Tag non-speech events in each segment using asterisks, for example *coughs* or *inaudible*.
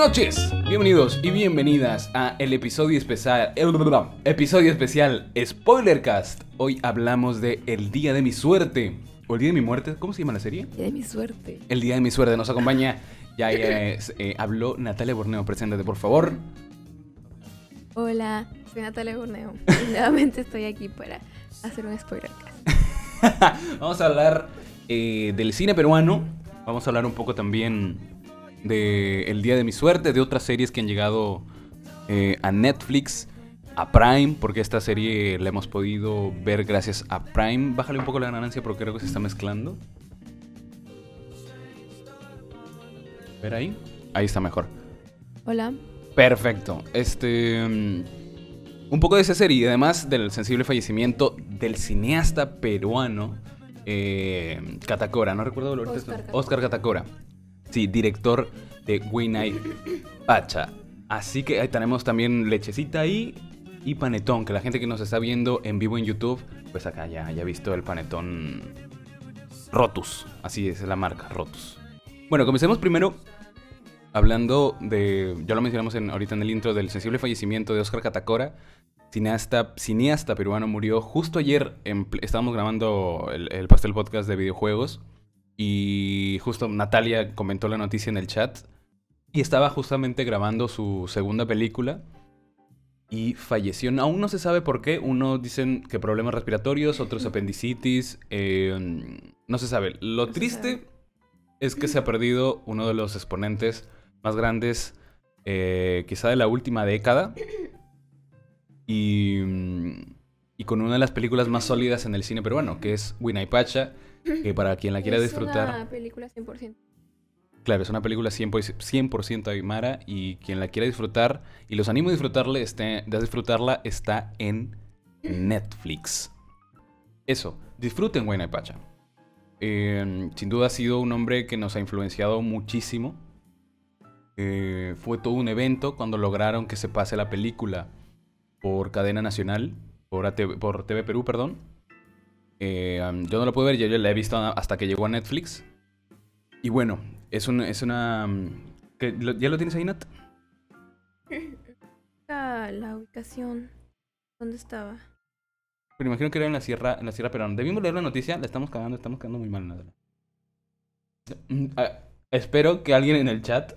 Buenas noches, bienvenidos y bienvenidas a el episodio especial, el episodio especial Spoilercast. Hoy hablamos de El Día de mi Suerte, o El Día de mi Muerte, ¿cómo se llama la serie? Día de mi suerte. El Día de mi Suerte nos acompaña, ya eh, habló Natalia Borneo, preséntate por favor. Hola, soy Natalia Borneo. Y *laughs* nuevamente estoy aquí para hacer un spoilercast. *laughs* Vamos a hablar eh, del cine peruano, vamos a hablar un poco también de El Día de mi Suerte, de otras series que han llegado eh, a Netflix, a Prime, porque esta serie la hemos podido ver gracias a Prime. Bájale un poco la ganancia porque creo que se está mezclando. ¿Ver ahí? Ahí está mejor. Hola. Perfecto. Este. mm, Un poco de esa serie y además del sensible fallecimiento del cineasta peruano eh, Catacora. No recuerdo el Oscar Catacora. Oscar Catacora. Sí, director de Winay Pacha. Así que ahí tenemos también lechecita ahí y panetón. Que la gente que nos está viendo en vivo en YouTube, pues acá ya, ha visto el panetón Rotus. Así es la marca, Rotus. Bueno, comencemos primero hablando de. Ya lo mencionamos en- ahorita en el intro del sensible fallecimiento de Oscar Catacora. Cineasta, cineasta peruano murió justo ayer. En, estábamos grabando el Pastel Podcast de videojuegos. Y justo Natalia comentó la noticia en el chat. Y estaba justamente grabando su segunda película. Y falleció. Aún no se sabe por qué. Unos dicen que problemas respiratorios, otros apendicitis. eh, no se sabe. Lo No triste sabe. es que se ha perdido uno de los exponentes más grandes, eh, quizá de la última década. Y, y con una de las películas más sólidas en el cine peruano, que es Pacha que *laughs* para quien la quiera es disfrutar... una película 100%. Claro, es una película 100%, 100% Aymara y quien la quiera disfrutar y los animo a disfrutarle, este, de disfrutarla está en *laughs* Netflix. Eso, disfruten Huayna Pacha. Eh, sin duda ha sido un hombre que nos ha influenciado muchísimo. Eh, fue todo un evento cuando lograron que se pase la película por cadena nacional, por, ATV por TV Perú, perdón. Eh, um, yo no lo puedo ver, yo la he visto hasta que llegó a Netflix. Y bueno, es, un, es una... ¿qué? ¿Lo- ¿Ya lo tienes ahí, Nat? *laughs* La ubicación. ¿Dónde estaba? Pero imagino que era en la sierra, en la sierra peruana. Debimos leer la noticia, la estamos cagando, estamos cagando muy mal, nada. Mm, ah, espero que alguien en el chat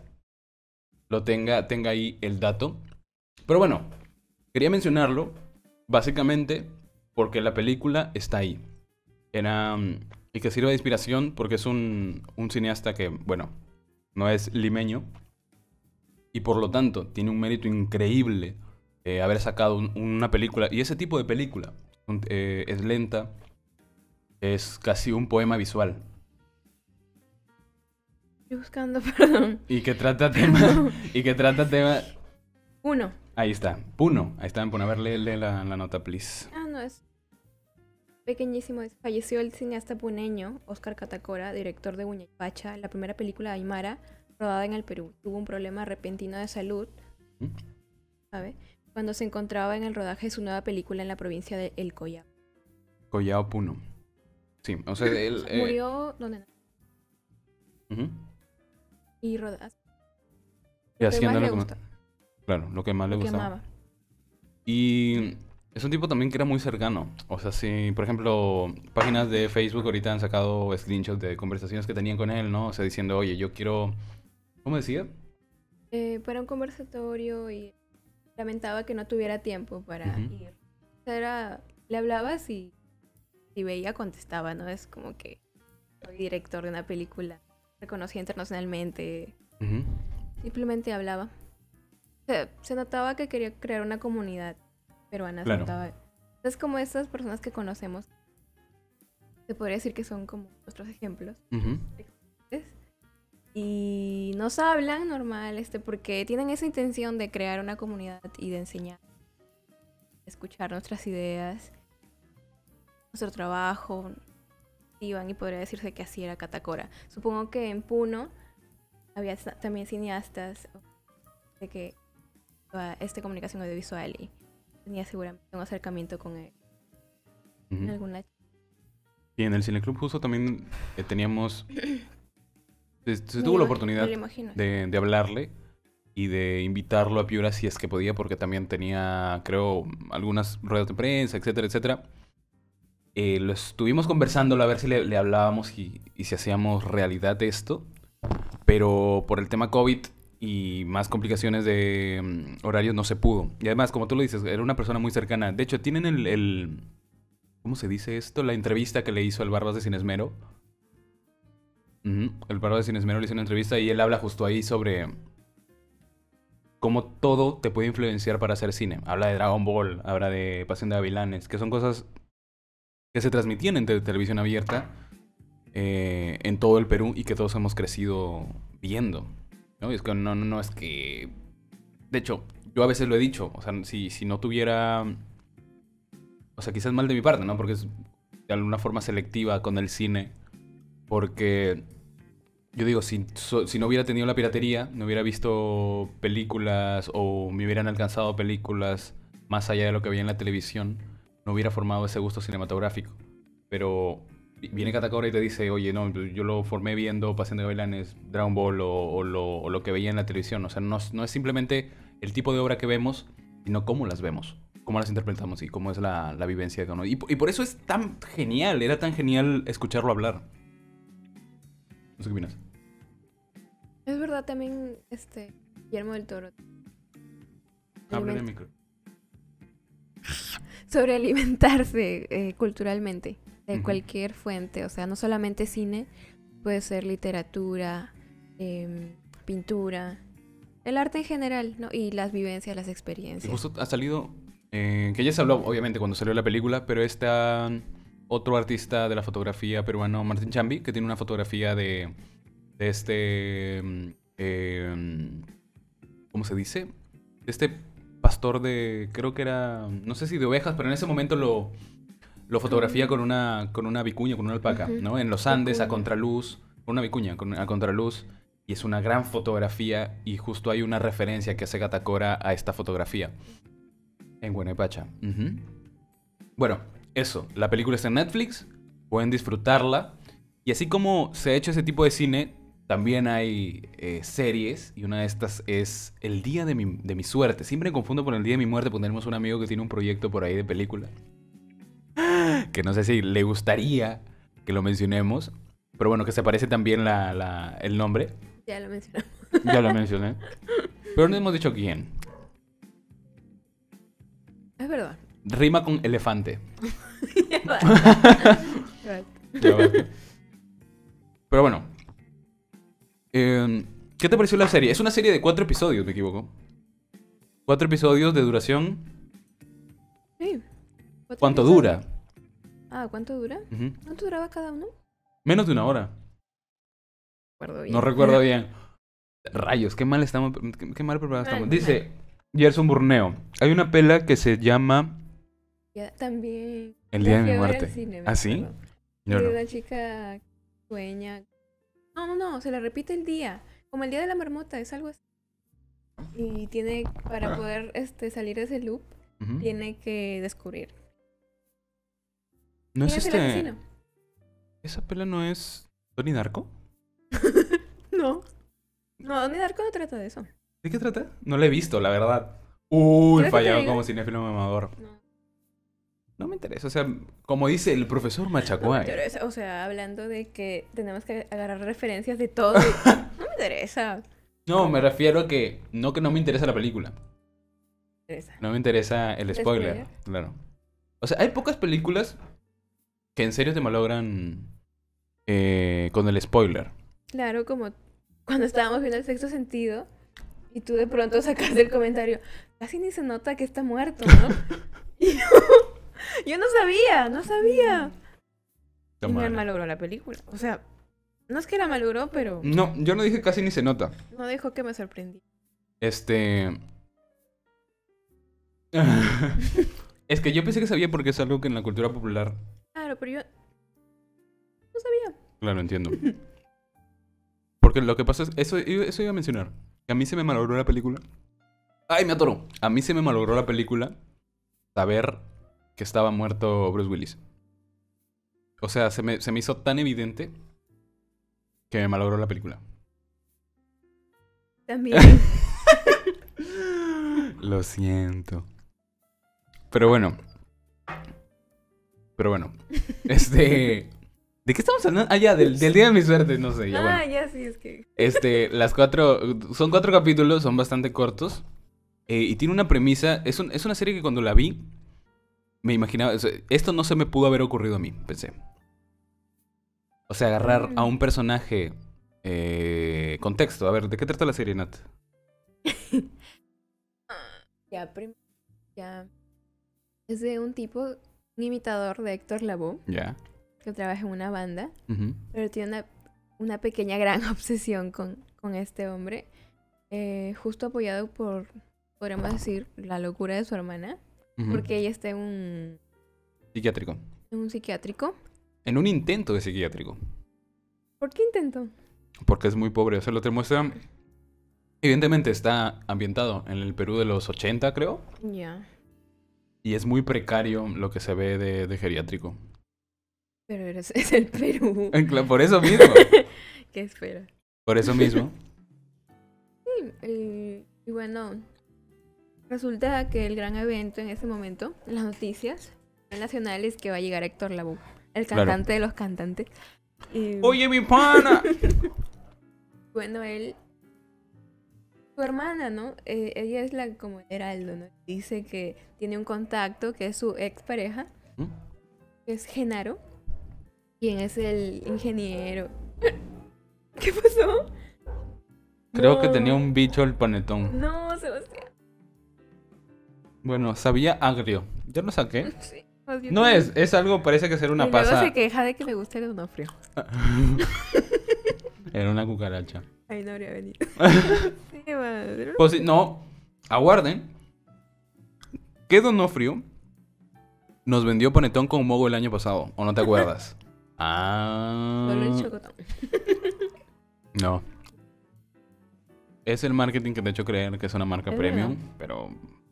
lo tenga, tenga ahí el dato. Pero bueno, quería mencionarlo básicamente porque la película está ahí. Era, mm, y que sirve de inspiración porque es un, un cineasta que, bueno, no es limeño. Y por lo tanto, tiene un mérito increíble eh, haber sacado un- una película. Y ese tipo de película eh, es lenta, es casi un poema visual. Estoy buscando, *laughs* perdón. Y que trata tema. *laughs* y que trata tema. Uno. Ahí está. Puno. Ahí está en Puno. A ver, lee, lee la, la nota, please. Ah, no, es pequeñísimo. Falleció el cineasta puneño Oscar Catacora, director de Pacha, la primera película de Aymara rodada en el Perú. Tuvo un problema repentino de salud. ¿sabe? Cuando se encontraba en el rodaje de su nueva película en la provincia de El Collao. Collao Puno. Sí, o sea, *clears throat* él. eh, Murió donde nació ujú. y rodaba. Y Lo que haciendo más lo le que gusta, Claro, lo que más le lo que gustaba. amaba. Y es un tipo también que era muy cercano. O sea, si, por ejemplo, páginas de Facebook ahorita han sacado screenshots de conversaciones que tenían con él, ¿no? O sea, diciendo, oye, yo quiero. ¿Cómo decía? Eh, para un conversatorio y lamentaba que no tuviera tiempo para ir. O sea, era, le hablabas y si veía contestaba, ¿no? Es como que soy director de una película reconocida internacionalmente. Simplemente hablaba. Se notaba que quería crear una comunidad peruana. se Claro. notaba. Es como estas personas que conocemos. Se podría decir que son como nuestros ejemplos. Ujú. ¿ves? Y nos hablan normal, este, porque tienen esa intención de crear una comunidad y de enseñar, escuchar nuestras ideas, nuestro trabajo, iban y podría decirse que así era Catacora. Supongo que en Puno había también cineastas de que toda esta comunicación audiovisual y tenía seguramente un acercamiento con él en Ujú. alguna Y en el Cineclub justo también eh, teníamos... Se, tuvo la oportunidad de, de hablarle. y de invitarlo a Piura si es que podía, porque también tenía, creo, algunas ruedas de prensa, etcétera, etcétera. Eh, lo estuvimos conversando a ver si le, le hablábamos y, y, si hacíamos realidad esto, pero por el tema COVID y más complicaciones de um, horarios no se pudo. Y además, como tú lo dices, era una persona muy cercana. De hecho, tienen el, ¿cómo se dice esto? La entrevista que le hizo el Barbas de Cinesmero. El Barbas de Cinesmero le hizo una entrevista y él habla justo ahí sobre cómo todo te puede influenciar para hacer cine. Habla de Dragon Ball, habla de Pasión de Gavilanes, que son cosas que se transmitían en televisión abierta eh, en todo el Perú y que todos hemos crecido viendo. ¿No? Y es que no, no, no es que... De hecho, yo a veces lo he dicho, o sea, si, si no tuviera... O sea, quizás mal de mi parte, ¿no? Porque es de alguna forma selectiva con el cine. Porque yo digo, si, si no hubiera tenido la piratería, no hubiera visto películas o me hubieran alcanzado películas más allá de lo que veía en la televisión, no hubiera formado ese gusto cinematográfico. Pero viene Katakora y te dice, oye, no, yo lo formé viendo Pasión de Gavilanes, Dragon Ball o, o, lo, o, lo, que veía en la televisión. O sea, no, no, es simplemente el tipo de obra que vemos, sino cómo las vemos, cómo las interpretamos y cómo es la, la vivencia de cada uno. Y, y por eso es tan genial, era tan genial escucharlo hablar. No sé qué opinas. Es verdad también, este, Guillermo del Toro. El micro. *laughs* Sobre alimentarse eh, culturalmente de uh -huh. cualquier fuente, o sea, no solamente cine, puede ser literatura, eh, pintura, el arte en general, ¿no? Y las vivencias, las experiencias. Y justo ha salido, eh, que ya se habló, obviamente, cuando salió la película, pero está otro artista de la fotografía peruano, Martín Chambi, que tiene una fotografía de de este... Eh, ¿Cómo se dice? De este pastor de... Creo que era... No sé si de ovejas, pero en ese momento lo, lo fotografía con una, con una vicuña, con una alpaca, uh -huh. ¿no? En los Andes, a contraluz, con una vicuña, con, a contraluz. Y es una gran fotografía y justo hay una referencia que hace Gatacora a esta fotografía. En Guanapacha. Uh -huh. Bueno, eso. La película está en Netflix. Pueden disfrutarla. Y así como se ha hecho ese tipo de cine, también hay eh, series y una de estas es El Día de mi, de mi, Suerte. Siempre me confundo con El Día de mi Muerte porque tenemos un amigo que tiene un proyecto por ahí de película. Que no sé si le gustaría que lo mencionemos. Pero bueno, que se parece también la, la, el nombre. Ya lo mencionamos. Ya lo mencioné. Pero no hemos dicho quién. Es verdad. Rima con elefante. *laughs* ya. Pero bueno, eh, ¿Qué te pareció la serie? Es una serie de cuatro episodios, me equivoco. Cuatro episodios de duración. Sí. ¿Cuánto episodios? dura? Ah, ¿cuánto dura? Uh -huh. ¿Cuánto duraba cada uno? Menos de una hora. Recuerdo. No recuerdo bien. Rayos, qué mal estamos. Qué, qué mal preparados estamos. Dice Gerson Burneo. Hay una pela que se llama. Ya, también. El día de mi muerte. Cine, ¿Ah, sí? No, no. una chica sueña no, no, no, se le repite el día. Como el día de la marmota, es algo así. Y tiene, para poder este, salir de ese loop, uh -huh. tiene que descubrir. ¿No es este...? ¿Esa pela no es Tony Darko? *laughs* no. No, Tony Darko no trata de eso. ¿De qué trata? No la he visto, la verdad. Uy, fallado como cinéfilo mamador. No. No me interesa, o sea, como dice el profesor Machacuay. No o sea, hablando de que tenemos que agarrar referencias de todo. *laughs* no me interesa. No, me refiero a que no que no me interesa la película. Me interesa. No me interesa el, ¿El spoiler, spoiler, claro. O sea, hay pocas películas que en serio te malogran eh, con el spoiler. Claro, como cuando estábamos viendo el sexto sentido y tú de pronto sacaste el comentario, casi ni se nota que está muerto, ¿no? *laughs* y yo, yo no sabía, no sabía. y me malogró la película. O sea, no es que la malogró, pero. No, yo no dije casi ni se nota. No dijo que me sorprendí. Este. *laughs* es que yo pensé que sabía porque es algo que en la cultura popular. Claro, pero yo. No sabía. Claro, entiendo. *laughs* Porque lo que pasa es. Eso, eso iba a mencionar. Que a mí se me malogró la película. ¡Ay, me atoró! A mí se me malogró la película saber que estaba muerto Bruce Willis. O sea, se me, se me hizo tan evidente que me malogró la película. También. *laughs* Lo siento. Pero bueno. Pero bueno. Este. ¿De qué estamos hablando? Ah, ya, del, del día de mi suerte, no sé, ya bueno. Ah, ya sí, es que. Este, las cuatro. Son cuatro capítulos, son bastante cortos. eh, y tiene una premisa. Es, un- es una serie que cuando la vi. Me imaginaba. o sea, esto no se me pudo haber ocurrido a mí, pensé. O sea, agarrar a un personaje. Eh, contexto. A ver, ¿de qué trata la serie, Nat? *laughs* Ya, prim- ya. Es de un tipo, imitador de Héctor Lavoe, Ya. que trabaja en una banda, pero tiene una, una pequeña gran *laughs* obsesión con, con este hombre, eh, justo apoyado por, podríamos decir, la locura de su hermana, porque ella está en un, Psiquiátrico. en un psiquiátrico. En un intento de psiquiátrico. ¿Por qué intentó? Porque es muy pobre. O sea, lo te muestra. Evidentemente está ambientado en el Perú de los 80, creo. Ya, Y es muy precario lo que se ve de, de geriátrico. pero eres, *laughs* es el Perú. Eh, Por eso mismo. *laughs* ¿Qué espera? Por eso mismo. *laughs* Sí, y, y bueno, resulta que el gran evento en ese momento, en las noticias nacionales, que va a llegar Héctor Lavoe, el Claro. cantante de los cantantes. Y Oye, mi pana. bueno, él, su hermana, ¿no? Eh, ella es la como Heraldo, ¿no? Dice que tiene un contacto que es su expareja, ¿Mm? que es Genaro, quien es el ingeniero. *laughs* ¿Qué pasó? Creo que tenía un bicho el panetón. No, Sebastián. Bueno, sabía agrio. Ya lo saqué. *laughs* Sí, No es, es algo, parece que ser una y luego pasa. se queja de que le gusta el donofrio. *laughs* Era una cucaracha. Ahí no habría venido. *laughs* sí, madre. Pues no, aguarden. ¿Qué Donofrio nos vendió panetón con mogo el año pasado? ¿O no te acuerdas? *laughs* ah. *laughs* No. Es el marketing que te ha hecho creer que es una marca Es premium, verdad. pero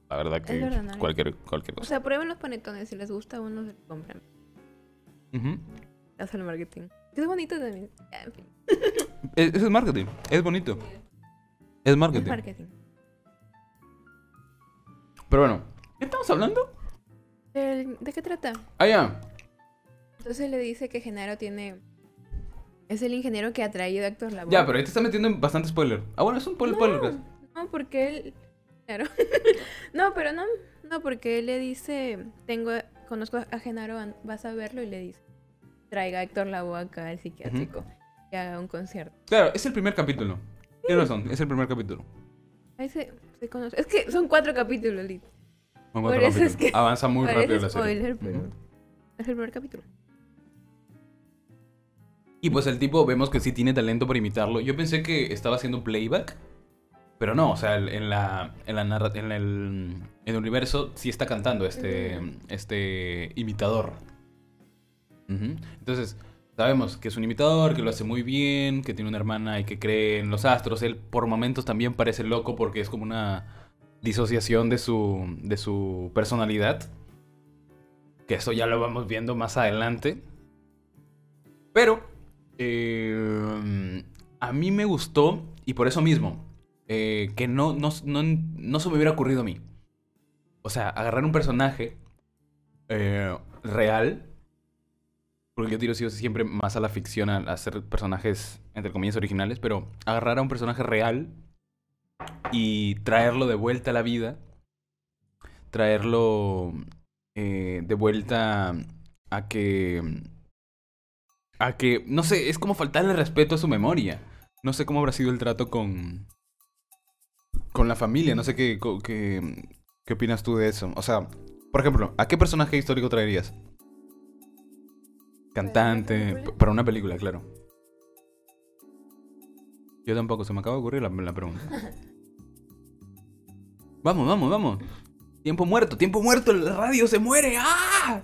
la verdad que verdad, no, cualquier, cualquier O cosa. sea, prueben los panetones. Si les gusta uno, se lo compran. Ujú. Hace el marketing. Es bonito también. Ya, en fin. Es, es marketing, es bonito. Es Es marketing. marketing. Pero bueno, ¿qué estamos hablando? El- ¿De qué trata? Ah, ya. Entonces le dice que Genaro tiene... Es el ingeniero que ha traído a Héctor Lavoe. Ya, pero ahí te está metiendo en bastante spoiler. Ah, bueno, es un spoiler. spoiler. No, porque él... Claro. *laughs* no, pero no. No, porque él le dice... Tengo... Conozco a Genaro, vas a verlo y le dice... Traiga a Héctor Lavoe acá al psiquiátrico. Y haga un concierto. Claro, es el primer capítulo. Tienes razón, es el primer capítulo. Ahí se, se conoce. Es que son cuatro capítulos, Lit. Son Por cuatro es capítulos. que Avanza muy rápido la serie. spoiler, pero... Ujú. Es el primer capítulo. Y pues el tipo vemos que sí tiene talento para imitarlo. Yo pensé que estaba haciendo playback. Pero no, o sea, en la, en la narra- en el, en el universo sí está cantando este, este imitador. Entonces, sabemos que es un imitador, que lo hace muy bien, que tiene una hermana y que cree en los astros. Él por momentos también parece loco porque es como una disociación de su, de su personalidad. Que eso ya lo vamos viendo más adelante. Pero eh, a mí me gustó, y por eso mismo, eh, que no, no, no, no se me hubiera ocurrido a mí. O sea, agarrar un personaje eh, real, porque yo tiro sí siempre más a la ficción, a, hacer personajes, entre comillas, originales, pero agarrar a un personaje real y traerlo de vuelta a la vida, traerlo eh, de vuelta a que a que, no sé, es como faltarle respeto a su memoria. No sé cómo habrá sido el trato con con la familia, no sé qué qué, qué opinas tú de eso. O sea, por ejemplo, ¿a qué personaje histórico traerías? Cantante, para una película, claro. Yo tampoco, se me acaba de ocurrir la, la pregunta. *laughs* Vamos, vamos, vamos. Tiempo muerto, tiempo muerto, la radio se muere. ¡Ah!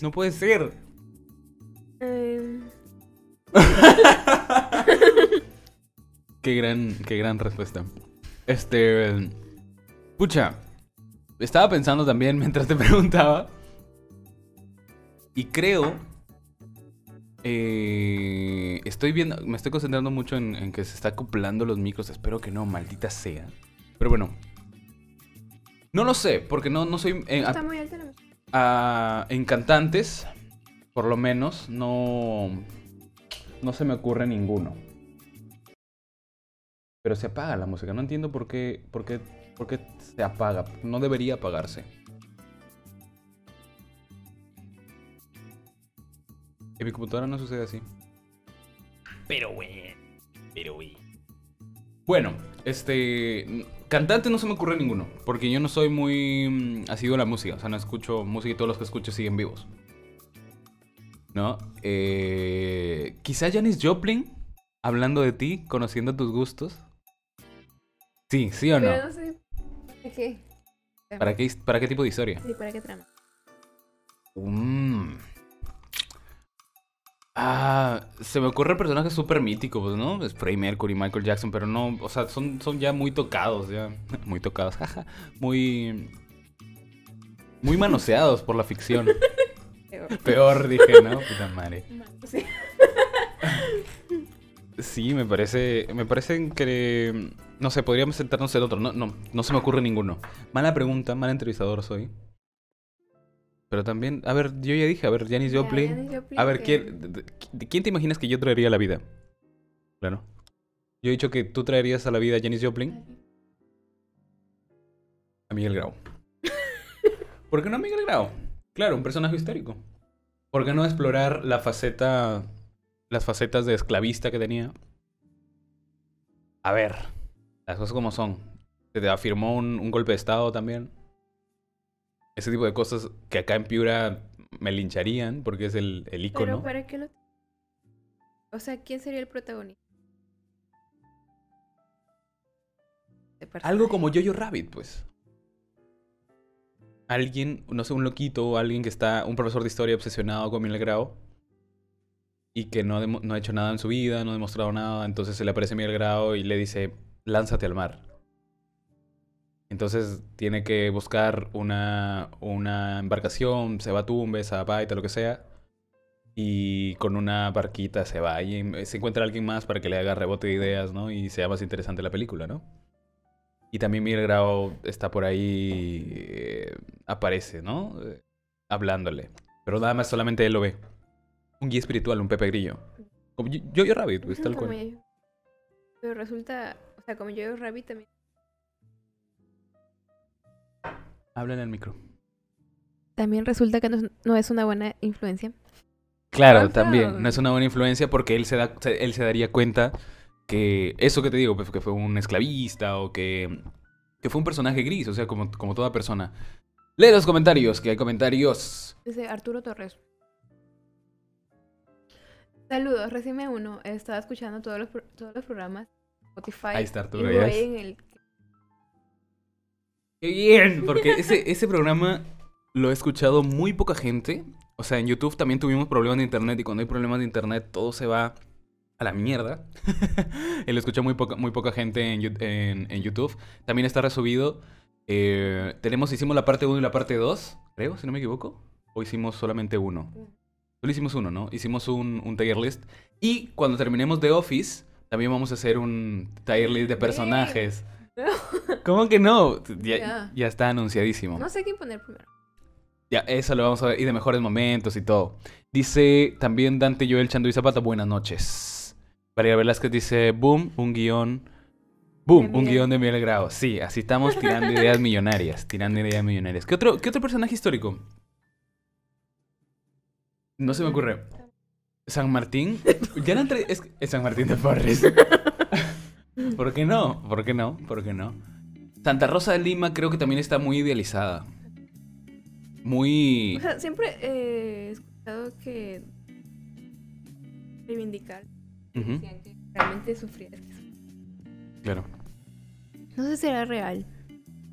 No puede ser. Eh, *laughs* Qué gran, qué gran respuesta. Este. Pucha. Estaba pensando también mientras te preguntaba. Y creo. Eh, estoy viendo. Me estoy concentrando mucho en, en que se está acoplando los micros. Espero que no, maldita sea. Pero bueno. No lo sé, porque no, no soy... eh, Está a- muy alta la música. a- en cantantes, por lo menos, no... No se me ocurre ninguno. Pero se apaga la música. No entiendo por qué, por qué, por qué se apaga. No debería apagarse. En mi computadora no sucede así. Pero bueno. Pero bueno. Bueno, este. Cantante no se me ocurre ninguno. Porque yo no soy muy mm, asiduo a la música. O sea, no escucho música y todos los que escucho siguen vivos. ¿No? Eh, quizá Janis Joplin, hablando de ti, conociendo tus gustos. Sí, sí o no. Pero no sé. ¿Para qué? ¿Para qué, ¿Para qué tipo de historia? Sí, ¿para qué trama? Mm. Ah, se me ocurre personajes súper míticos, pues, ¿no? Es Freddie Mercury, Michael Jackson, pero no, o sea, son, son ya muy tocados, ya. *laughs* Muy tocados, jaja. Muy. Muy manoseados por la ficción. Peor. Peor, dije, ¿no? Puta madre. Sí. Sí, me parece. Me parece que. No sé, podríamos sentarnos en otro. No, no, no se me ocurre ninguno. Mala pregunta, mal entrevistador soy. Pero también, a ver, yo ya dije, a ver, Janis Joplin. A ver, ¿quién, quién te imaginas que yo traería a la vida? Claro. Yo he dicho que tú traerías a la vida a Janis Joplin, a Miguel Grau. *laughs* ¿Por qué no a Miguel Grau? Claro, un personaje histórico. ¿Por qué no explorar la faceta, las facetas de esclavista que tenía? A ver, las cosas como son. Se te afirmó un, un golpe de estado también. Ese tipo de cosas que acá en Piura me lincharían porque es el, el Pero ícono. ¿para qué lo.? O sea, ¿quién sería el protagonista? Algo como Jojo Rabbit, pues. Alguien, no sé, un loquito o alguien que está, un profesor de historia obsesionado con Miguel Grau y que no, no ha hecho nada en su vida, no ha demostrado nada, entonces se le aparece Miguel Grau y le dice, lánzate al mar. Entonces tiene que buscar una, una embarcación, se va a Tumbes, a Baita, lo que sea, y con una barquita se va y em- se encuentra alguien más para que le haga rebote de ideas, ¿no? Y sea más interesante la película, ¿no? Y también Miguel Grau está por ahí, eh, aparece, ¿no? Eh, hablándole. Pero nada más solamente él lo ve. Un guía espiritual, un Pepe Grillo. Como yo, yo Rabbit, pues, tal cual. yo. Pero resulta. O sea, como yo Rabbit también. Habla en el micro. También resulta que no, es- no es una buena influencia. Claro, Ajá. también. No es una buena influencia porque él se, da, se- él se daría cuenta que eso que te digo, pues, que fue un esclavista o que, que fue un personaje gris, o sea, como, como toda persona. Lee los comentarios, que hay comentarios. Dice Arturo Torres. Saludos, recién me uno. Estaba escuchando todos los, todos los programas. Spotify. Ahí está Arturo, y ya voy en el. ¡Qué bien! Porque ese, ese programa lo he escuchado muy poca gente. O sea, en YouTube también tuvimos problemas de internet y cuando hay problemas de internet todo se va a la mierda. *laughs* lo escucha muy poca, muy poca gente en- en YouTube. También está resubido. Eh, tenemos, hicimos la parte 1 y la parte 2, creo, si no me equivoco. O hicimos solamente uno. Solo hicimos uno, ¿no? Hicimos un, un tier list. Y cuando terminemos The Office, también vamos a hacer un tier list de personajes. *laughs* ¿Cómo que no? Ya, está anunciadísimo. No sé quién poner primero. Ya, eso lo vamos a ver. Y de mejores momentos y todo. Dice también Dante Joel Chanduy Zapata, buenas noches. María Velázquez dice, boom, un guion. Boom, un guion de Miguel Grau. Sí, así estamos tirando ideas *laughs* millonarias. Tirando ideas millonarias. ¿Qué otro, ¿Qué otro personaje histórico? No se me ocurre. *laughs* San Martín. Ya entre... es, es San Martín de Porres. ¿Por qué no? ¿Por qué no? ¿Por qué no? Santa Rosa de Lima creo que también está muy idealizada. Muy... O sea, siempre eh, he escuchado que. Reivindicar. Decían que realmente sufría. claro. No sé si era real.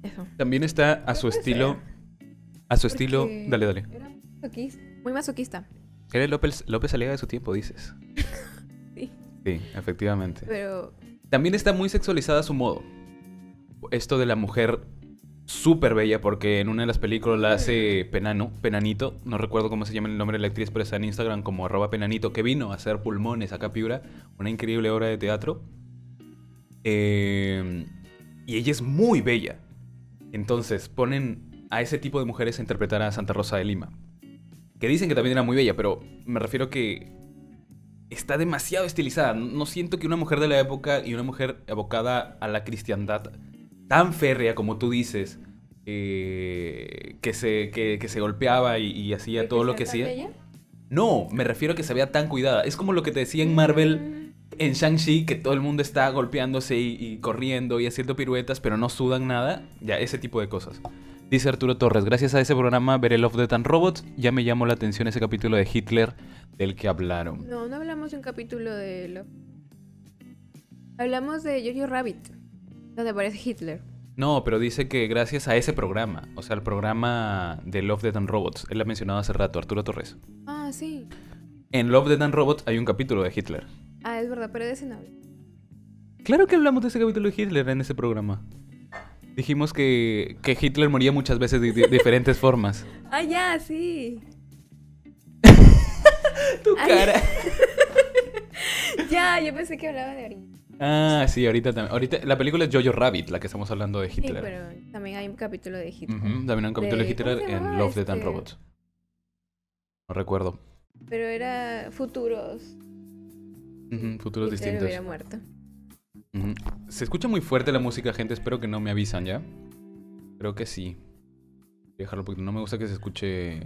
Eso. También está a su estilo... ser, A su estilo... Dale, dale. Era muy masoquista. Muy masoquista. Eres López, López Aliaga de su tiempo, dices. *laughs* Sí. Sí, efectivamente. Pero. También está muy sexualizada a su modo. Esto de la mujer súper bella, porque en una de las películas la hace Penano, Penanito, no recuerdo cómo se llama el nombre de la actriz, pero está en Instagram como arroba Penanito, que vino a hacer pulmones acá a Piura, una increíble obra de teatro. Eh, y ella es muy bella. Entonces ponen a ese tipo de mujeres a interpretar a Santa Rosa de Lima. Que dicen que también era muy bella, pero me refiero que está demasiado estilizada. No siento que una mujer de la época y una mujer abocada a la cristiandad tan férrea como tú dices, eh, que, se, que, que se golpeaba y, y hacía ¿De todo lo que hacía. bella? No, me refiero a que se vea tan cuidada. Es como lo que te decía en Marvel Mm, en Shang-Chi, que todo el mundo está golpeándose y, y corriendo y haciendo piruetas, pero no sudan nada. Ya, ese tipo de cosas. Dice Arturo Torres, gracias a ese programa veré Love, Death and Robots, ya me llamó la atención ese capítulo de Hitler del que hablaron. No, no hablamos de un capítulo de lo. Hablamos de Jojo Rabbit, donde aparece Hitler. No, pero dice que gracias a ese programa, o sea, el programa de Love, Death and Robots, él lo ha mencionado hace rato, Arturo Torres. Ah, sí. En Love, Death and Robots hay un capítulo de Hitler. Ah, es verdad, pero de ese no. Claro que hablamos de ese capítulo de Hitler en ese programa. Dijimos que, que Hitler moría muchas veces de, de diferentes formas. *laughs* Ah, ya, sí. *laughs* Tu Ay. cara. *laughs* Ya, yo pensé que hablaba de ahorita. Ah, sí, ahorita también. Ahorita, la película es Jojo Rabbit, la que estamos hablando de Sí, Hitler. pero también hay un capítulo de Hitler. También hay un capítulo de, De- Hitler ¿cómo se en Love, Death and este? Robots. No recuerdo. Pero era futuros. Ujú, futuros Hitler distintos. hubiera muerto. Se escucha muy fuerte la música, gente. Espero que no me avisan ya. Creo que sí. Voy a dejarlo porque no me gusta que se escuche.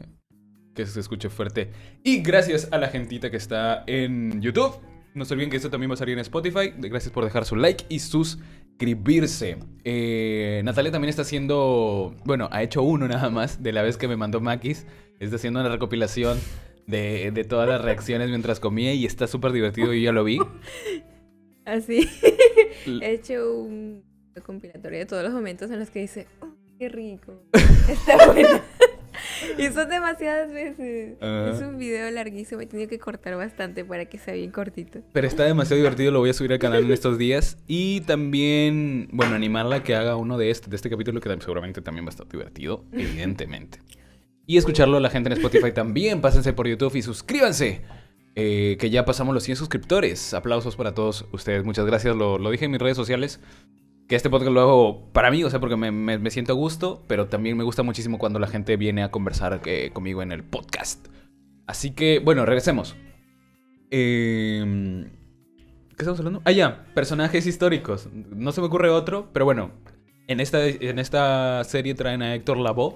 Que se escuche fuerte. Y gracias a la gentita que está en YouTube. No se olviden que esto también va a salir en Spotify. Gracias por dejar su like y suscribirse. Eh, Natalia también está haciendo. Bueno, ha hecho uno nada más de la vez que me mandó Maquis. Está haciendo una recopilación de, de todas las reacciones mientras comía y está súper divertido. y ya lo vi. *laughs* Así. He hecho un compilatorio de todos los momentos en los que dice, "Oh, qué rico. *laughs* Está bueno. y son demasiadas veces. Es un video larguísimo. He tenido que cortar bastante para que sea bien cortito. Pero está demasiado divertido, lo voy a subir al canal en estos días. Y también, bueno, animarla a que haga uno de este, de este capítulo que seguramente también va a estar divertido, evidentemente. Y escucharlo a la gente en Spotify también. Pásense por YouTube y suscríbanse. Eh, que ya pasamos los 100 suscriptores. Aplausos para todos ustedes. Muchas gracias. Lo, lo dije en mis redes sociales. Que este podcast lo hago para mí, o sea, porque me, me- siento a gusto. Pero también me gusta muchísimo cuando la gente viene a conversar eh, conmigo en el podcast. Así que, bueno, regresemos. Eh, ¿Qué estamos hablando? Ah, ya, personajes históricos. No se me ocurre otro, pero bueno. En esta, en esta serie traen a Héctor Lavoe.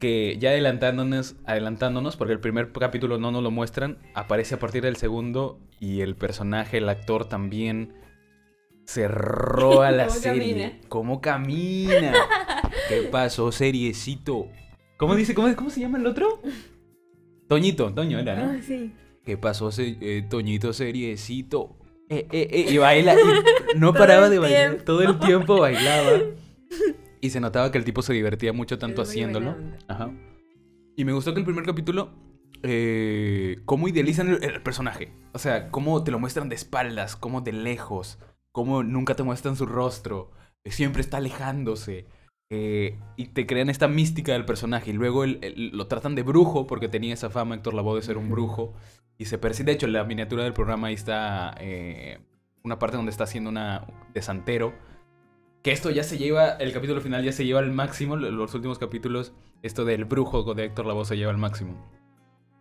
Que ya adelantándonos, adelantándonos, porque el primer capítulo no nos lo muestran, aparece a partir del segundo y el personaje, el actor también cerró *laughs* a la ¿Cómo serie. camina? ¿Cómo camina? ¿Qué pasó, seriecito? ¿Cómo dice? ¿Cómo, cómo se llama el otro? Toñito, Toño era, ¿no? Ah, sí. ¿Qué pasó, se- eh, Toñito seriecito? Eh, eh, eh, y baila. y *laughs* no paraba de bailar. tiempo. Todo el tiempo bailaba. *laughs* Y se notaba que el tipo se divertía mucho tanto haciéndolo. Ajá. Y me gustó que el primer capítulo. Eh, cómo idealizan el, el personaje. O sea, cómo te lo muestran de espaldas, cómo de lejos, cómo nunca te muestran su rostro. eh, Siempre está alejándose. eh, y te crean esta mística del personaje. Y luego el- el- lo tratan de brujo, porque tenía esa fama Héctor Lavoe de ser un brujo. Y se percibe, de hecho, en la miniatura del programa ahí está eh, una parte donde está haciendo una de santero. Que esto ya se lleva, el capítulo final ya se lleva al máximo, lo- los últimos capítulos, esto del brujo de Héctor Lavoe se lleva al máximo.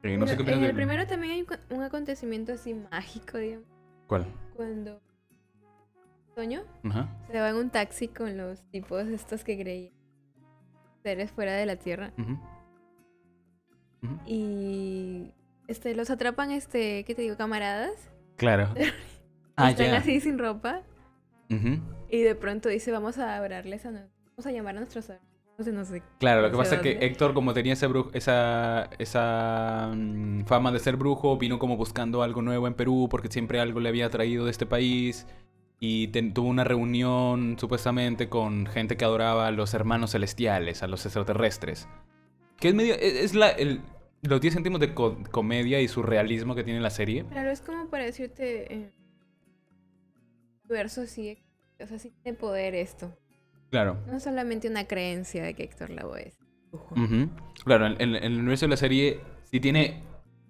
Eh, no sé qué en el primero también hay un co- un acontecimiento así mágico, digamos. ¿Cuál? Cuando Toño Ajá. se va en un taxi con los tipos estos que creían seres fuera de la Tierra. Y este, los atrapan, este, ¿qué te digo? Camaradas. Claro. *laughs* Ah, están así sin ropa. Y de pronto dice, vamos a orarles a nue- Vamos a llamar a nuestros no sé, no sé. Claro, lo que pasa es que. Héctor, como tenía ese bru- esa, esa mm, fama de ser brujo, vino como buscando algo nuevo en Perú, porque siempre algo le había traído de este país. Y ten- tuvo una reunión, supuestamente, con gente que adoraba a los hermanos celestiales, a los extraterrestres. Que es medio. Es, es la, el- los 10 céntimos de co- comedia y surrealismo que tiene la serie. Claro, es como para decirte. Eh, verso sí. O sea, sí tiene poder esto. Claro. No solamente una creencia de que Héctor Lavoe es. Claro, en, en- el universo de la serie sí tiene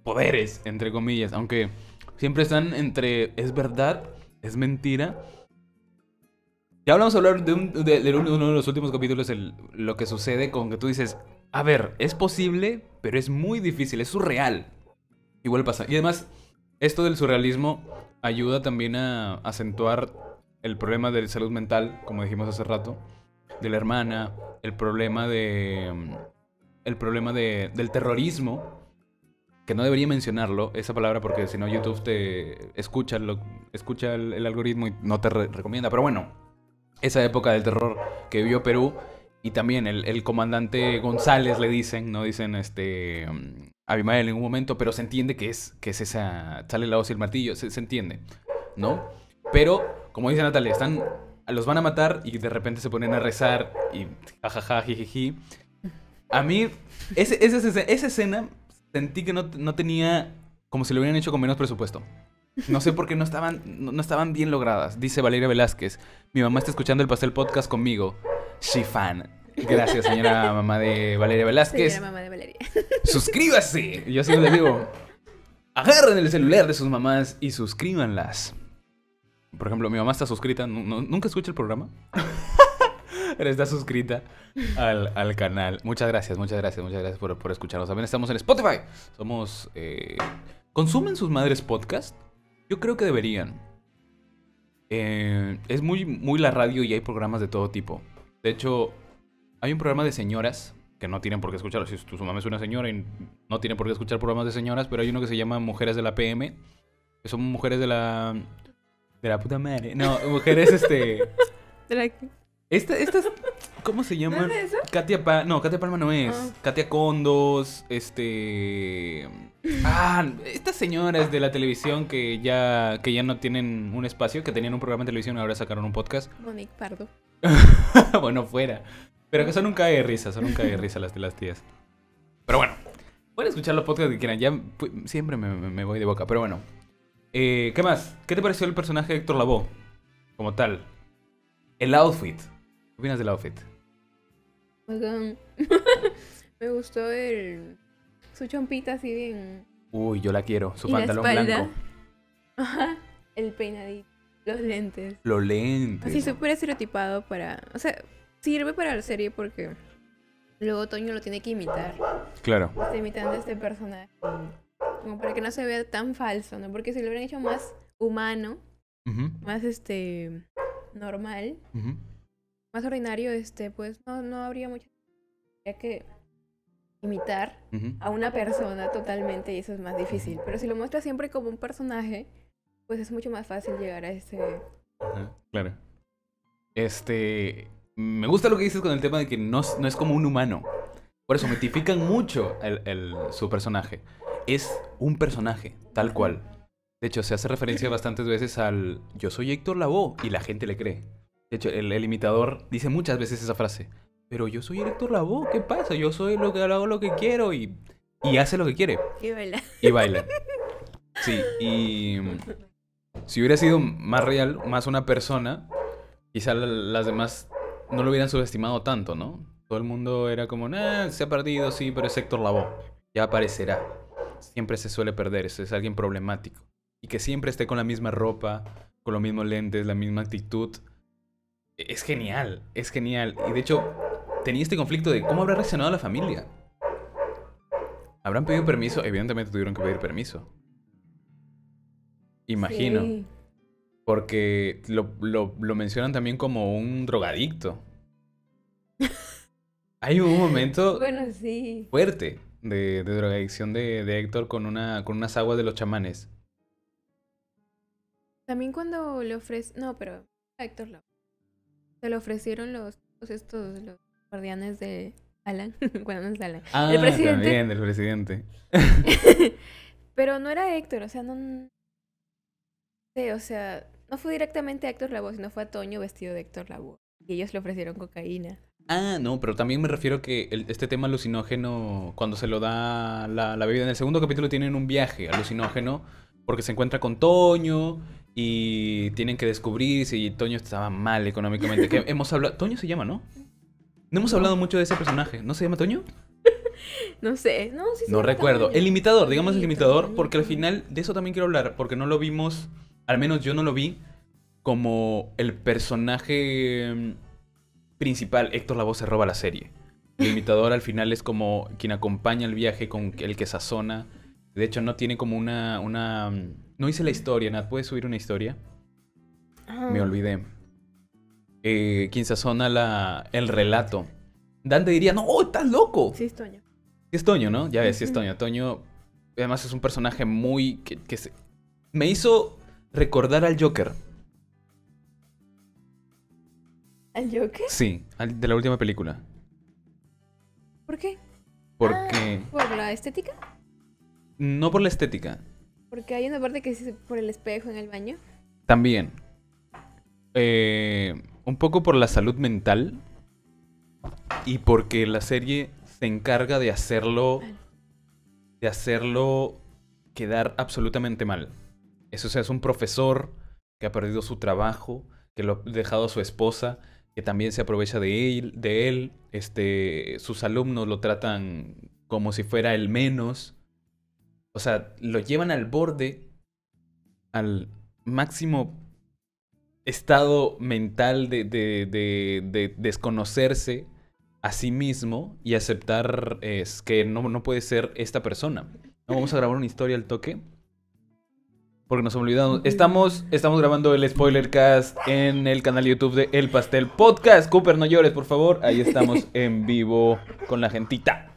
poderes, entre comillas, aunque siempre están entre es verdad, es mentira. Ya hablamos a hablar de, un- de- de uno de los últimos capítulos, el- lo que sucede con que tú dices, a ver, es posible, pero es muy difícil, es surreal. Igual pasa. Y además, esto del surrealismo ayuda también a acentuar el problema de salud mental, como dijimos hace rato, de la hermana, el problema de... El problema de, del terrorismo, que no debería mencionarlo, esa palabra, porque si no YouTube te escucha, lo, escucha el, algoritmo y no te re- recomienda. Pero bueno, esa época del terror que vivió Perú y también el, el comandante González le dicen, no dicen este mm, Abimael en ningún momento, pero se entiende que es, que es esa, sale la hoz y el martillo, se, entiende, ¿no? Pero, como dice Natalia, están, los van a matar y de repente se ponen a rezar y jajaja, jijiji. A mí, ese, esa- esa escena sentí que no, no tenía, como si lo hubieran hecho con menos presupuesto. No sé por qué no estaban, no, no estaban bien logradas. Dice Valeria Velázquez. Mi mamá está escuchando el pastel podcast conmigo. She fan. Gracias, señora mamá de Valeria Velázquez. Señora mamá de Valeria. *laughs* Suscríbase. Yo siempre les digo, agarren el celular de sus mamás y suscríbanlas. Por ejemplo, mi mamá está suscrita. nu- nu- ¿Nunca escucha el programa? *laughs* Pero está suscrita al, al canal. Muchas gracias, muchas gracias, muchas gracias por, por escucharnos. También estamos en Spotify. Somos... eh, ¿Consumen sus madres podcast? Yo creo que deberían. Eh, es muy, muy la radio y hay programas de todo tipo. De hecho, hay un programa de señoras que no tienen por qué escucharlo. Si tu su mamá es una señora y no tiene por qué escuchar programas de señoras, pero hay uno que se llama Mujeres de la PM, que son mujeres de la de la puta madre. No, *laughs* mujeres este esta estas ¿cómo se llaman? ¿No es eso? Katia Pa- no, Katia Palma no es. Ah. Katia Condos, este Ah, estas señoras de la televisión que ya que ya no tienen un espacio, que tenían un programa de televisión y ahora sacaron un podcast. Monique Pardo. *laughs* bueno, fuera. Pero un cae de risa, son un cae de risa las de las tías. Pero bueno, pueden escuchar los podcasts que quieran. Ya siempre me, voy de boca. Pero bueno. Eh, ¿Qué más? ¿Qué te pareció el personaje de Héctor Lavoe? Como tal. El outfit. ¿Qué opinas del outfit? Oigan, *laughs* me gustó el... Su chompita así bien... Uy, yo la quiero. Su pantalón blanco. *laughs* Ajá. El peinadito. Los lentes. Los lentes. Así súper estereotipado para... O sea, sirve para la serie porque... Luego Toño lo tiene que imitar. Claro. Está imitando a este personaje. Como para que no se vea tan falso, ¿no? Porque si lo hubieran hecho más humano, más este... Normal, más ordinario, este, pues no, no habría mucho... Habría que imitar a una persona totalmente y eso es más difícil. Pero si lo muestras siempre como un personaje, pues es mucho más fácil llegar a ese... Ajá, claro. Este. Me gusta lo que dices con el tema de que no, es- no es como un humano. Por eso mitifican mucho el, el- su personaje. Es un personaje, tal cual. De hecho, se hace referencia bastantes veces al Yo soy Héctor Lavoe y la gente le cree. De hecho, el, el imitador dice muchas veces esa frase. Pero yo soy Héctor Lavoe, ¿qué pasa? Yo soy lo que hago lo que quiero y, y hace lo que quiere. Y baila. Y baila. Sí, y si hubiera sido más real, más una persona, quizá la- las demás no lo hubieran subestimado tanto, ¿no? Todo el mundo era como, nah, se ha perdido, sí, pero es Héctor Lavoe. Ya aparecerá. Siempre se suele perder, es, es alguien problemático. Y que siempre esté con la misma ropa, con los mismos lentes, la misma actitud. Es genial, es genial. Y de hecho, tenía este conflicto de cómo habrá reaccionado la familia. ¿Habrán pedido permiso? Evidentemente tuvieron que pedir permiso. Imagino. Sí. Porque lo, lo- lo mencionan también como un drogadicto. *laughs* Hay un momento Bueno, sí. fuerte de, de drogadicción de, de Héctor con, una, con unas aguas de los chamanes. También cuando le ofrecen... No, pero a Héctor Lavoe. Se le ofrecieron los, estos, los guardianes de Alan. *laughs* bueno, no es Alan. Ah, el presidente. también, del presidente. pero no era Héctor, o sea, no... Sí, o sea, no fue directamente a Héctor Lavoe, sino fue a Toño vestido de Héctor Lavoe. Y ellos le ofrecieron cocaína. Ah, no, pero también me refiero que el- este tema alucinógeno, cuando se lo da la, la bebida, en el segundo capítulo tienen un viaje alucinógeno porque se encuentra con Toño y tienen que descubrir si Toño estaba mal económicamente. Que *laughs* hemos hablado, Toño se llama, ¿no? No hemos hablado mucho de ese personaje. ¿No se llama Toño? *laughs* No sé, no, sí No recuerdo. Toño. El imitador, digamos el imitador, porque al final de eso también quiero hablar, porque no lo vimos, al menos yo no lo vi como el personaje mm, principal, Héctor Lavoe se roba la serie. El imitador al final es como quien acompaña el viaje con el que sazona. De hecho, no tiene como una. una mm, no hice la historia, Nat. ¿Puedes subir una historia? Me olvidé. Eh, quien sazona la, el relato. Dante diría, no, estás loco. Sí, es Toño. Sí es Toño, ¿no? Ya ves, sí es. Toño. Toño, además es un personaje muy... que, que se- me hizo recordar al Joker. ¿Al Joker? Sí, al- de la última película. ¿Por qué? Porque... ¿Por la estética? No por la estética. Porque hay una parte que es por el espejo en el baño. También. Eh, un poco por la salud mental. Y porque la serie se encarga de hacerlo. De hacerlo quedar absolutamente mal. Eso es un profesor que ha perdido su trabajo, que lo ha dejado a su esposa, que también se aprovecha de él, de él. Este, sus alumnos lo tratan como si fuera el menos. O sea, lo llevan al borde, al máximo estado mental de, de- de- de desconocerse a sí mismo y aceptar que no, puede ser esta persona. Vamos a grabar una historia al toque. Porque nos olvidamos. Estamos, estamos grabando el spoiler cast en el canal YouTube de El Pastel Podcast. Cooper, no llores, por favor. Ahí estamos *laughs* en vivo con la gentita.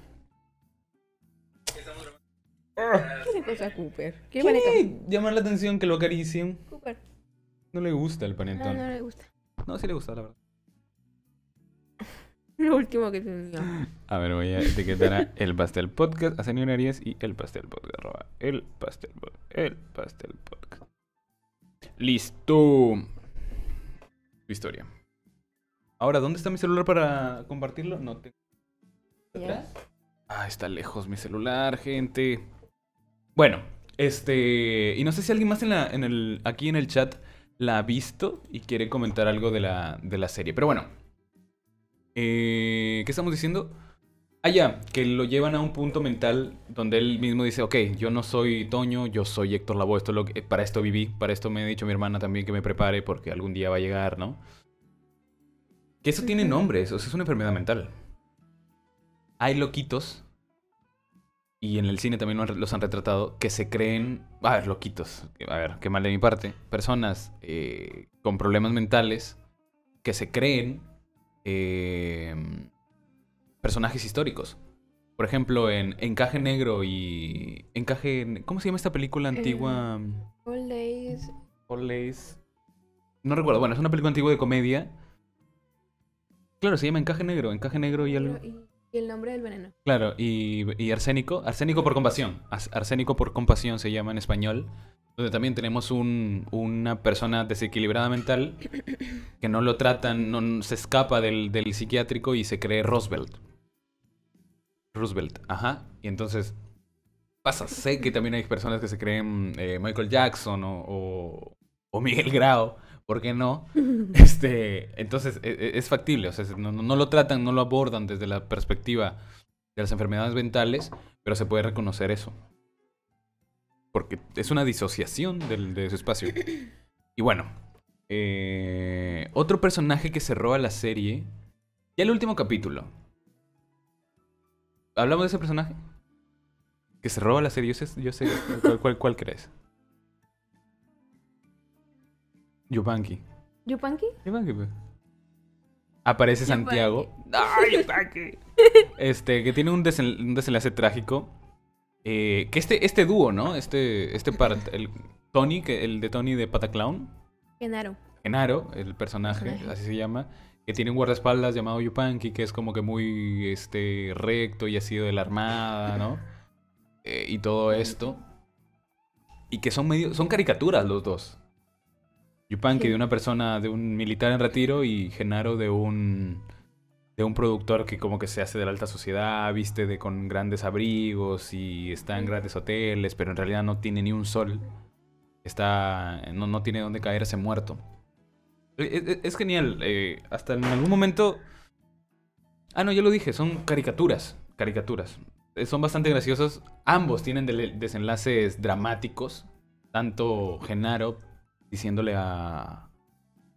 ¿Qué le pasa a Cooper? ¿Quiere panetón? ¿Quiere llamar la atención que lo acaricien? Cooper. No le gusta el No, panetón. no le gusta. No, sí le gusta, la verdad. *laughs* Lo último que tenía. A ver, voy a etiquetar a El Pastel Podcast, a Señor Arias y El Pastel Podcast. arroba el Pastel Pod- El Pastel Podcast. Listo. Tu historia. Ahora, ¿dónde está mi celular para compartirlo? No tengo. ¿Ya? Ah, está lejos mi celular, gente. Bueno, este. Y no sé si alguien más en la, en el, aquí en el chat la ha visto y quiere comentar algo de la, de la serie. Pero bueno. Eh, ¿Qué estamos diciendo? Ah, ya, que lo llevan a un punto mental donde él mismo dice, ok, yo no soy Toño, yo soy Héctor Lavoe, esto es lo que, para esto viví, para esto me ha dicho mi hermana también que me prepare porque algún día va a llegar, ¿no? Que eso tiene nombres, o sea, es una enfermedad mental. Hay loquitos, y en el cine también los han retratado, que se creen, a ver, loquitos, a ver, qué mal de mi parte, personas eh, con problemas mentales que se creen eh, personajes históricos. Por ejemplo, en Encaje Negro y... Encaje... ¿Cómo se llama esta película antigua? All days. All Days. No recuerdo. Bueno, es una película antigua de comedia. Claro, se llama Encaje Negro. Encaje Negro y. Y, y el nombre del veneno. Claro, y, y Arsénico. Arsénico por compasión. As- Arsénico por compasión se llama en español. Donde también tenemos un- una persona desequilibrada mental que no lo tratan, no, se escapa del, del psiquiátrico y se cree Roosevelt. Roosevelt, ajá. Y entonces pasa. Sé que también hay personas que se creen eh, Michael Jackson o, o, o Miguel Grau. ¿Por qué no? *laughs* Este, entonces e- e- es factible, o sea, no, no- no lo tratan, no lo abordan desde la perspectiva de las enfermedades mentales, pero se puede reconocer eso. Porque es una disociación del, de su espacio. Y bueno, eh, otro personaje que se roba la serie, ya el último capítulo. ¿Hablamos de ese personaje? Que se roba la serie, yo sé, yo sé cuál, cuál, cuál crees. Yupanqui. ¿Yupanqui? Yupanqui, pues. Aparece Yupanqui. Santiago. ¡Ay, Yupanqui! *laughs* Este, que tiene un, desen- un desenlace trágico. Eh, que este, este dúo, ¿no? Este, este par, el Tony, que el de Tony de Pataclown. Genaro. Genaro, el personaje, Personaje. así se llama, que tiene un guardaespaldas llamado Yupanqui, que es como que muy este, recto y ha sido de la armada, ¿no? Eh, y todo esto. Y que son medio, son caricaturas los dos. Yupanqui Sí. de una persona, de un militar en retiro y Genaro de un de un productor que como que se hace de la alta sociedad, viste de con grandes abrigos y está en grandes hoteles, pero en realidad no tiene ni un sol. Está no, no tiene dónde caerse muerto. Es, es- es genial. eh, hasta en algún momento. Ah, no, ya lo dije. Son caricaturas. Caricaturas. Eh, son bastante graciosos. Ambos tienen desenlaces dramáticos. Tanto Genaro diciéndole a,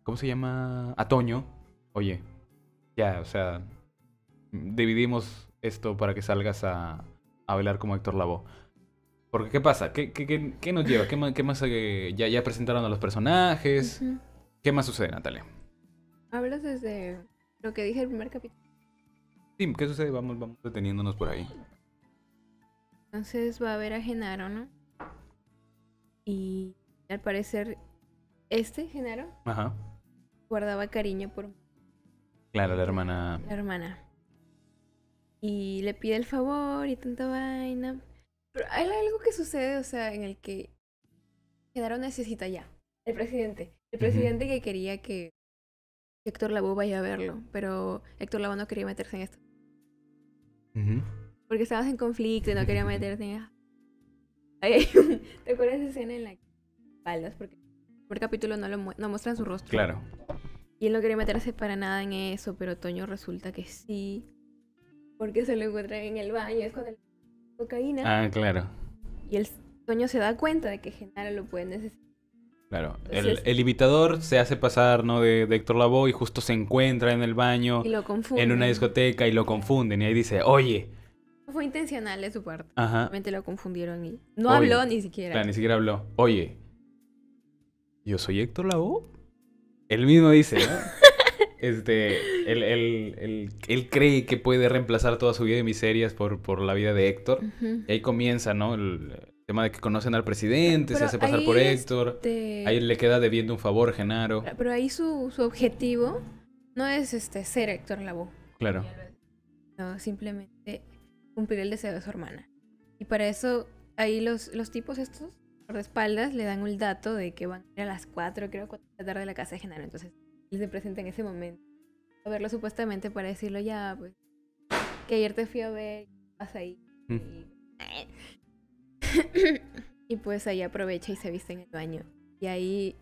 ¿Cómo se llama? A Toño. Oye, ya, o sea, dividimos esto para que salgas a, a bailar como Héctor Lavoe. Porque, ¿qué pasa? ¿Qué, qué, qué- qué nos lleva? ¿Qué más? Qué más eh, ya, ya presentaron a los personajes? ¿Qué más sucede, Natalia? Hablas desde lo que dije el primer capítulo. Sí, ¿qué sucede? Vamos, vamos deteniéndonos por ahí. Entonces va a ver a Genaro, ¿no? Y al parecer, este Genaro Ajá. guardaba cariño por Claro, la hermana. la hermana. Y le pide el favor y tanta vaina. Pero hay algo que sucede, o sea, en el que Genaro necesita ya. El presidente. El presidente que quería que Héctor Lavoe vaya a verlo. Pero Héctor Lavoe no quería meterse en esto. Ujú. Porque estabas en conflicto y no quería *laughs* meterse en... Ahí hay un- ¿Te acuerdas de esa escena en la que espaldas? Porque primer capítulo no, lo mu- no muestran su rostro. Claro. Y él no quería meterse para nada en eso, pero Toño resulta que sí. Porque se lo encuentra en el baño, es con el cocaína. Ah, claro. Y el Toño se da cuenta de que Genaro lo puede necesitar. Claro. El, Entonces- el imitador se hace pasar, ¿no? De, de Héctor Lavoe y justo se encuentra en el baño, Y lo en una discoteca y lo confunden. Y ahí dice, oye. No fue intencional de su parte. Ajá. Solamente lo confundieron y no Oye. habló ni siquiera. Claro, ni siquiera habló. Oye, ¿yo soy Héctor Lavoe? Él mismo dice, ¿no? *laughs* Este, él, él- él- él cree que puede reemplazar toda su vida de miserias por, por la vida de Héctor. Y ahí comienza, ¿no? El tema de que conocen al presidente, se hace pasar por Héctor. Este, Ahí le queda debiendo un favor, Genaro. Pero ahí su, su objetivo no es este ser Héctor Lavoe. Claro. No, simplemente cumplir el deseo de su hermana. Y para eso, ahí los, los tipos estos, por espaldas, le dan el dato de que van a ir a las 4, creo, 4 de la tarde a la casa de Genaro. Entonces, él se presenta en ese momento a verlo supuestamente para decirlo ya, pues, que ayer te fui a ver, vas ahí. Mm. Y, *coughs* y pues ahí aprovecha y se viste en el baño. Y ahí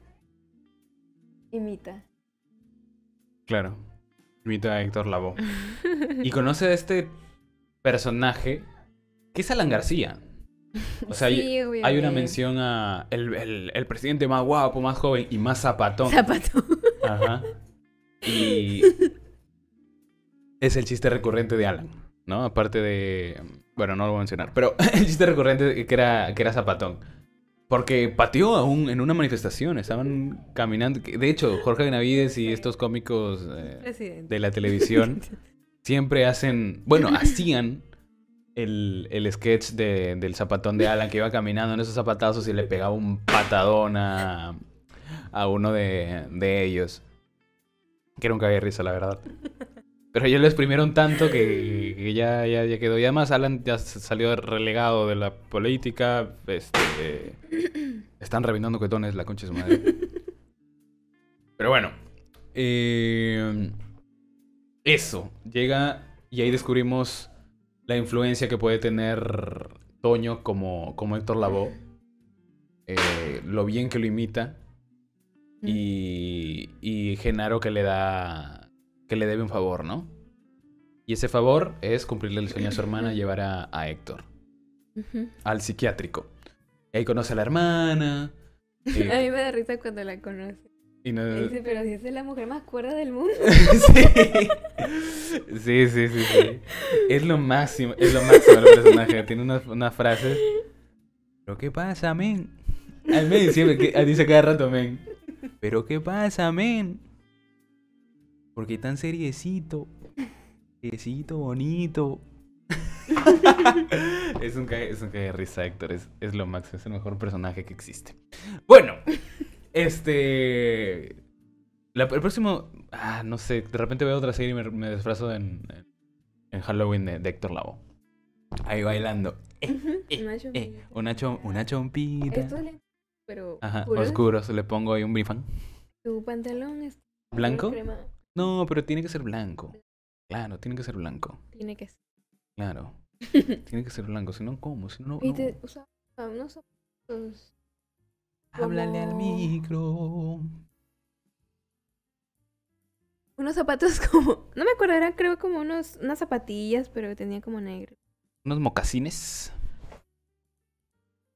imita. Claro. Imita a Héctor Lavoe. *laughs* Y conoce a este personaje que es Alan García. *laughs* O sea, hay, Sí, hay una mención a el, el- el presidente más guapo, más joven y más zapatón. Zapato. Ajá. Y *laughs* es el chiste recurrente de Alan, ¿no? Aparte de... Bueno, no lo voy a mencionar, pero *laughs* el chiste recurrente que era, que era zapatón. Porque pateó aún en una manifestación, estaban caminando. De hecho, Jorge Benavides y estos cómicos eh, de la televisión siempre hacen, bueno, hacían el, el sketch de- del zapatón de Alan que iba caminando en esos zapatazos y le pegaba un patadón a, a uno de, de ellos. Que era un risa, la verdad. Pero ellos lo exprimieron tanto que, ya, ya, ya quedó. Y además Alan ya salió relegado de la política. Este, están revinando cuetones, la concha de su madre. Pero bueno. eh, eso. Llega y ahí descubrimos la influencia que puede tener Toño como, como Héctor Lavoe. eh, lo bien que lo imita. Y, y Genaro que le da. que le debe un favor, ¿no? Y ese favor es cumplirle el sueño a su hermana, llevar a, a Héctor al psiquiátrico. Y ahí conoce a la hermana. *laughs* A eh, mí me da risa cuando la conoce. Y no- dice, pero si esa es la mujer más cuerda del mundo. *laughs* sí. sí, sí, sí, sí. Es lo máximo, es lo máximo el personaje. Tiene unas, unas frases. ¿Pero qué pasa, men? Al men siempre que, ah, dice cada rato, men. ¿Pero qué pasa, men? Porque tan seriecito. Seriecito, bonito. *laughs* es un cague, es un cague de risa, Héctor. Es, es lo máximo, es el mejor personaje que existe. Bueno, este. La- el próximo. Ah, no sé. De repente veo otra serie y me, me disfrazo en, en, en Halloween de, de Héctor Lavoe. Ahí bailando. Eh, Una chompita. eh, una, chom- una chompita. Lentes, pero Ajá, oscuros. oscuros. Le pongo ahí un bifán. Tu pantalón es ¿Blanco? crema. No, pero tiene que ser blanco. Claro, tiene que ser blanco. Tiene que ser. Claro. *laughs* Tiene que ser blanco. Si no, ¿cómo? Si no, Y no. te usa unos zapatos. Háblale al micro. Unos zapatos *laughs* como. No me acuerdo, eran creo como unos, unas zapatillas, pero tenía como negro. Unos mocasines.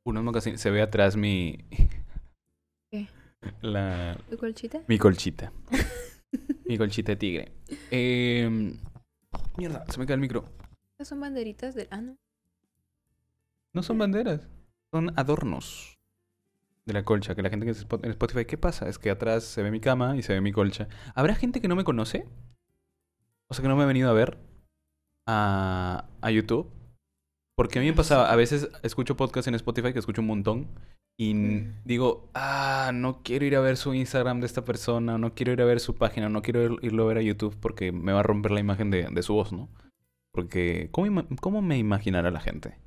Unos mocasines. Se ve atrás mi. *laughs* ¿Qué? La, ¿Tu colchita? mi colchita. *laughs* mi colchita de tigre. Eh, mierda, se me cae el micro. Estas son banderitas del... Ah, no. No son banderas, son adornos de la colcha. Que la gente que es en Spotify, ¿qué pasa? Es que atrás se ve mi cama y se ve mi colcha. ¿Habrá gente que no me conoce? O sea, que no me ha venido a ver a, a YouTube. Porque a mí me pasaba, a veces escucho podcasts en Spotify que escucho un montón y digo, ah, no quiero ir a ver su Instagram de esta persona, no quiero ir a ver su página, no quiero ir- irlo a ver a YouTube porque me va a romper la imagen de, de su voz, ¿no? Porque, ¿cómo, ¿cómo me imaginará la gente?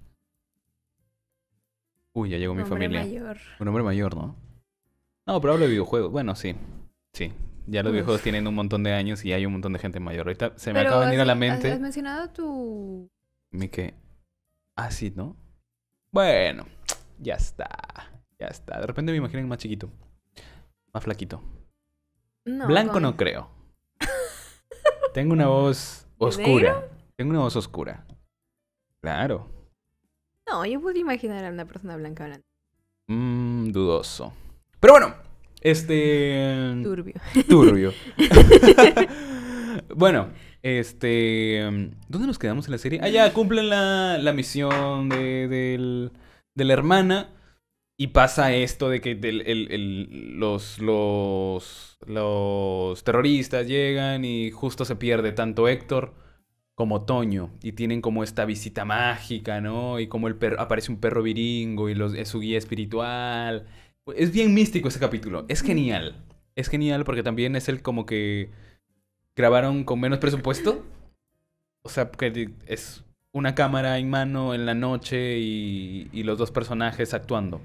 Uy, ya llegó mi Hombre familia. mayor. Un hombre mayor, ¿no? No, pero hablo de videojuegos. Bueno, sí. Sí. Ya los Uf. videojuegos tienen un montón de años y hay un montón de gente mayor. Ahorita se me Pero acaba de venir a la mente. Has mencionado tu... Mi que. Ah, sí, ¿no? Bueno, ya está. Ya está. De repente me imagino más chiquito. Más flaquito. No, Blanco con- no creo. Tengo una *laughs* voz oscura. Tengo una voz oscura. Claro. No, yo puedo imaginar a una persona blanca hablando. Mmm, dudoso. Pero bueno, este. Turbio. Turbio. *laughs* *laughs* bueno, este. ¿Dónde nos quedamos en la serie? Ah, ya cumplen la, la misión de, del- de la hermana. Y pasa esto de que el- el- los, los, los terroristas llegan y justo se pierde tanto Héctor como Toño. Y tienen como esta visita mágica, ¿no? Y como el perro, aparece un perro viringo y los, es su guía espiritual. Es bien místico ese capítulo. Es genial. Es genial porque también es el como que grabaron con menos presupuesto. O sea, que es una cámara en mano en la noche y, los dos personajes actuando.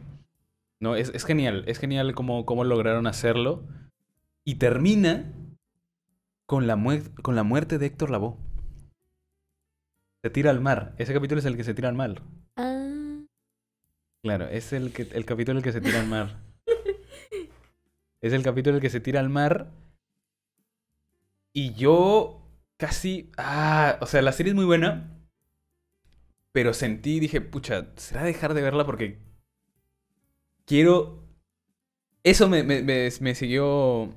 No, es, es genial. Es genial cómo, cómo lograron hacerlo. Y termina con la, con la muerte de Héctor Lavoe. Se tira al mar. Ese capítulo es el que se tira al mar. Ah, Claro, es el, que, el capítulo en el que se tira al mar. *laughs* Es el capítulo en el que se tira al mar. Y yo casi... Ah, o sea, la serie es muy buena. Pero sentí, dije, pucha, ¿será dejar de verla? Porque quiero... Eso me, me, me, me siguió...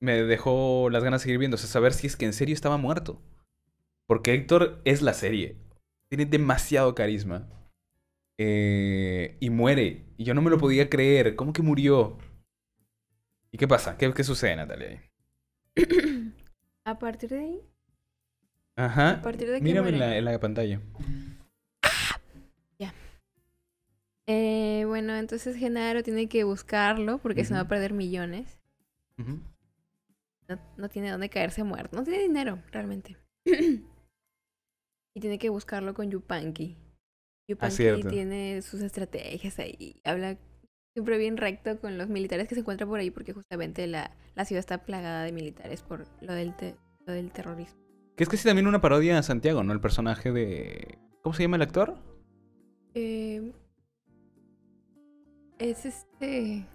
Me dejó las ganas de seguir viendo. O sea, saber si es que en serio estaba muerto. Porque Héctor es la serie. Tiene demasiado carisma. Eh, y muere. Y yo no me lo podía creer. ¿Cómo que murió? ¿Y qué pasa? ¿Qué, qué sucede, Natalia? *clears throat* a partir de ahí, Ajá. a partir de que Mírame en la, en la pantalla. Eh, bueno, entonces Genaro tiene que buscarlo porque se va a perder millones. No, no tiene dónde caerse muerto. No tiene dinero, realmente. *clears throat* y tiene que buscarlo con Yupanqui. Yupanqui Ah, tiene sus estrategias ahí. Habla siempre bien recto con los militares que se encuentran por ahí porque justamente la, la ciudad está plagada de militares por lo del, te- lo del terrorismo. Que es casi también una parodia a Santiago, ¿no? El personaje de... ¿Cómo se llama el actor? Eh, es este...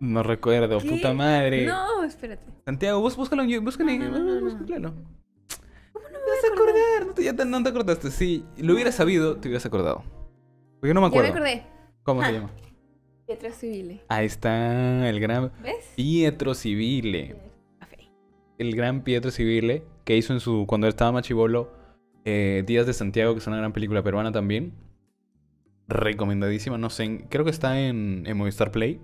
No recuerdo, ¿Qué? puta madre. No, espérate. Santiago, búscalo en YouTube, búscalo, No, no, no, no, no. búscalo. ¿Cómo no me Te voy vas a acordar, no te, ya te- no te acordaste. Si lo hubieras sabido, te hubieras acordado. Porque no me Ya me acuerdo. acordé. ¿Cómo se llama? Pietro Civile. Ahí está el gran ¿Ves? Pietro Civile. El gran Pietro Civile, que hizo en su cuando estaba machibolo eh, Días de Santiago, que es una gran película peruana también. Recomendadísima, no sé, en- creo que está en, en Movistar Play.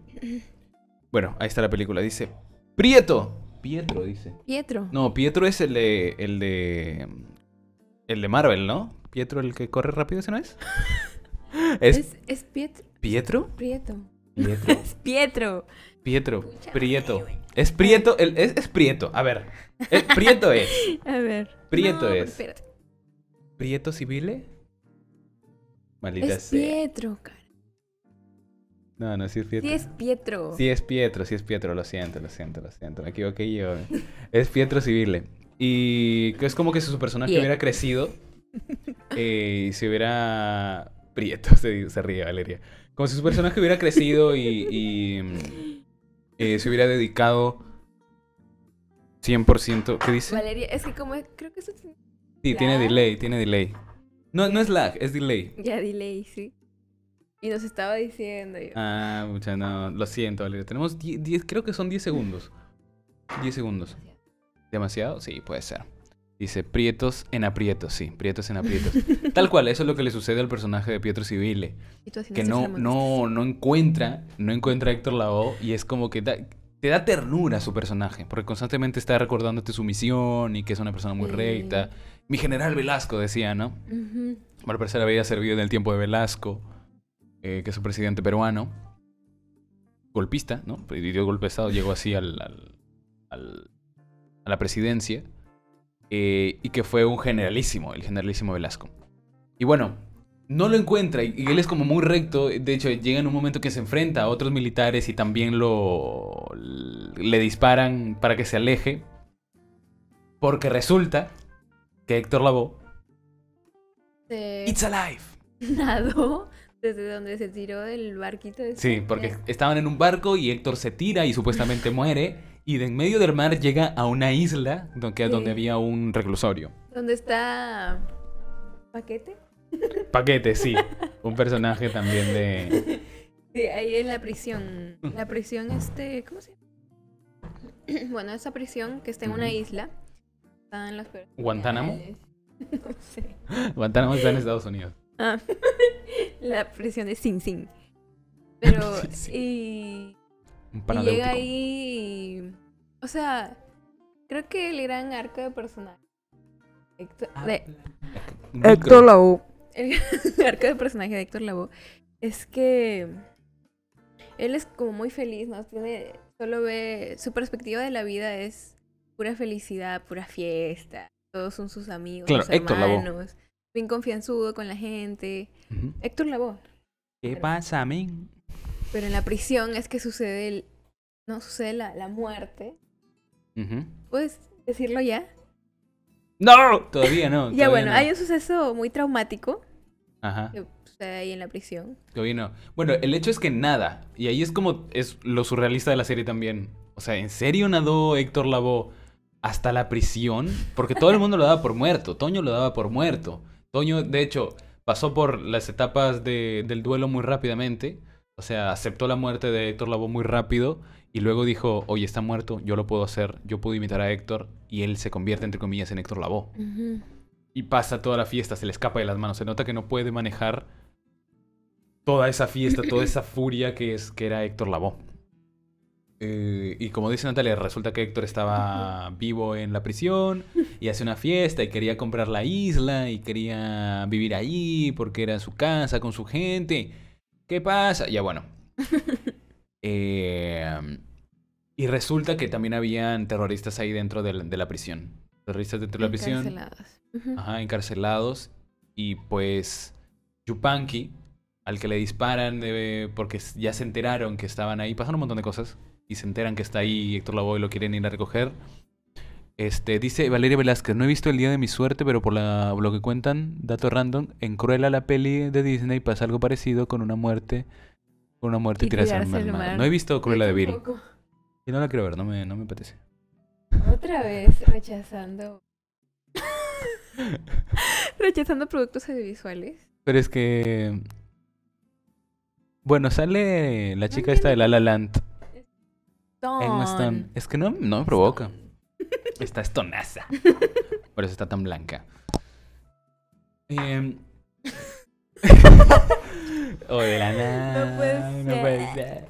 Bueno, ahí está la película, dice Prieto. Pietro dice. Pietro. No, Pietro es el de el de el de Marvel, ¿no? Pietro el que corre rápido, ¿ese no es? *laughs* ¿Es, Es, es Pietro. Pietro? Prieto. Pietro. *laughs* Es Pietro. Pietro. Pucha Prieto. madre. Es Prieto, el- es, es Prieto. A ver. El Prieto es. *laughs* A ver. Prieto No, es. Espérate. ¿Prieto Civile? Maldita Es sea. Pietro, cara. No, no, sí es Pietro. Sí, es Pietro. Sí es Pietro, sí es Pietro, lo siento, lo siento, lo siento. Me equivoqué yo. Es Pietro Civile. Y es como que si su personaje Bien. hubiera crecido eh, y se hubiera. Prieto, *laughs* se, se ríe Valeria. Como si su personaje hubiera crecido y, y, mm, eh, se hubiera dedicado 100%. ¿Qué dice? Valeria, es que como es- creo que eso tiene Sí, tiene delay, tiene delay. No, no es lag, es delay. ya delay, sí. Y nos estaba diciendo yo. Ah, mucha, no, lo siento, Valeria. Tenemos 10, creo que son 10 segundos. 10 segundos. ¿Demasiado? Sí, puede ser. Dice, prietos en aprietos, sí, prietos en aprietos. *laughs* Tal cual, eso es lo que le sucede al personaje de Pietro Civile. Que ese no, flamantes. no, no encuentra, no encuentra a Héctor Lavoe y es como que da- te da ternura su personaje, porque constantemente está recordándote su misión y que es una persona muy Sí. recta. Mi general Velasco decía, ¿no? Ujú. Al parecer había servido en el tiempo de Velasco, eh, que es un presidente peruano, golpista, ¿no? Y dio golpe de Estado, llegó así al, al- al- a la presidencia, eh, y que fue un generalísimo, el generalísimo Velasco. Y bueno, no lo encuentra, y, y él es como muy recto, de hecho llega en un momento que se enfrenta a otros militares y también lo le disparan para que se aleje, porque resulta que Héctor Lavoe, It's Alive. *laughs* nadó desde donde se tiró del barquito. ese. Sí, porque estaban en un barco y Héctor se tira y supuestamente muere. Y de en medio del mar llega a una isla donde, Sí. donde había un reclusorio. ¿Dónde está Paquete? Paquete, sí. *laughs* Un personaje también de. Sí, ahí en la prisión. La prisión, este, ¿cómo se llama? *clears throat* Bueno, esa prisión que está en una isla. Están las. ¿Guantánamo? *laughs* No sé. Guantánamo está en Estados Unidos. Ah, *laughs* la prisión de Sing Sing. Pero, *laughs* Sí, y, Un y panadéutico. llega ahí. y- O sea, creo que el gran arco de personaje. Héctor, Ah, de Héctor. Lavoe. El *laughs* arco de personaje de Héctor Lavoe es que él es como muy feliz, ¿no? Tiene, solo ve, su perspectiva de la vida es pura felicidad, pura fiesta. Todos son sus amigos, Claro, sus hermanos. Bien confianzudo con la gente. Héctor Lavoe. ¿Qué pasa, men? Pero en la prisión es que sucede el, no sucede la, la muerte. Ujú. ¿Puedes decirlo ya? ¡No! Todavía no. *laughs* ya todavía bueno, no. hay un suceso muy traumático Ajá. que sucede ahí en la prisión. Todavía no. Bueno, el hecho es que nada. Y ahí es como es lo surrealista de la serie también. O sea, ¿en serio nadó Héctor Lavoe hasta la prisión? Porque todo el mundo lo daba por muerto. Toño lo daba por muerto. Toño, de hecho, pasó por las etapas de- del duelo muy rápidamente. O sea, aceptó la muerte de Héctor Lavoe muy rápido. Y luego dijo, oye, está muerto, yo lo puedo hacer. Yo puedo imitar a Héctor. Y él se convierte, entre comillas, en Héctor Lavoe. Y pasa toda la fiesta, se le escapa de las manos. Se nota que no puede manejar toda esa fiesta, toda esa furia que, es, que era Héctor Lavoe. Eh, y como dice Natalia, resulta que Héctor estaba vivo en la prisión y hace una fiesta y quería comprar la isla y quería vivir ahí porque era su casa con su gente. ¿Qué pasa? Ya bueno. *laughs* Eh, y resulta que también habían terroristas ahí dentro de la, de la prisión. Terroristas dentro de la prisión. Encarcelados. Ajá, encarcelados. Y pues Yupanqui, al que le disparan de- porque ya se enteraron que estaban ahí, pasan un montón de cosas. Y se enteran que está ahí Héctor Lavoe y lo quieren ir a recoger. Este, dice Valeria Velázquez, no he visto el día de mi suerte, pero por la- lo que cuentan, dato random, en Cruella la peli de Disney pasa algo parecido con una muerte, con una muerte y Y tirarse al mar. mar. No he visto Cruella de Vil. Y no la quiero ver, no me, no me apetece. Otra vez rechazando. *laughs* rechazando productos audiovisuales. Pero es que... Bueno, sale la chica esta de La La Land. Emma Stone. Ton. Es que no, no me provoca. Está estonaza. *laughs* Por eso está tan blanca. Em. *laughs* o de la nada. No puede no puede ser.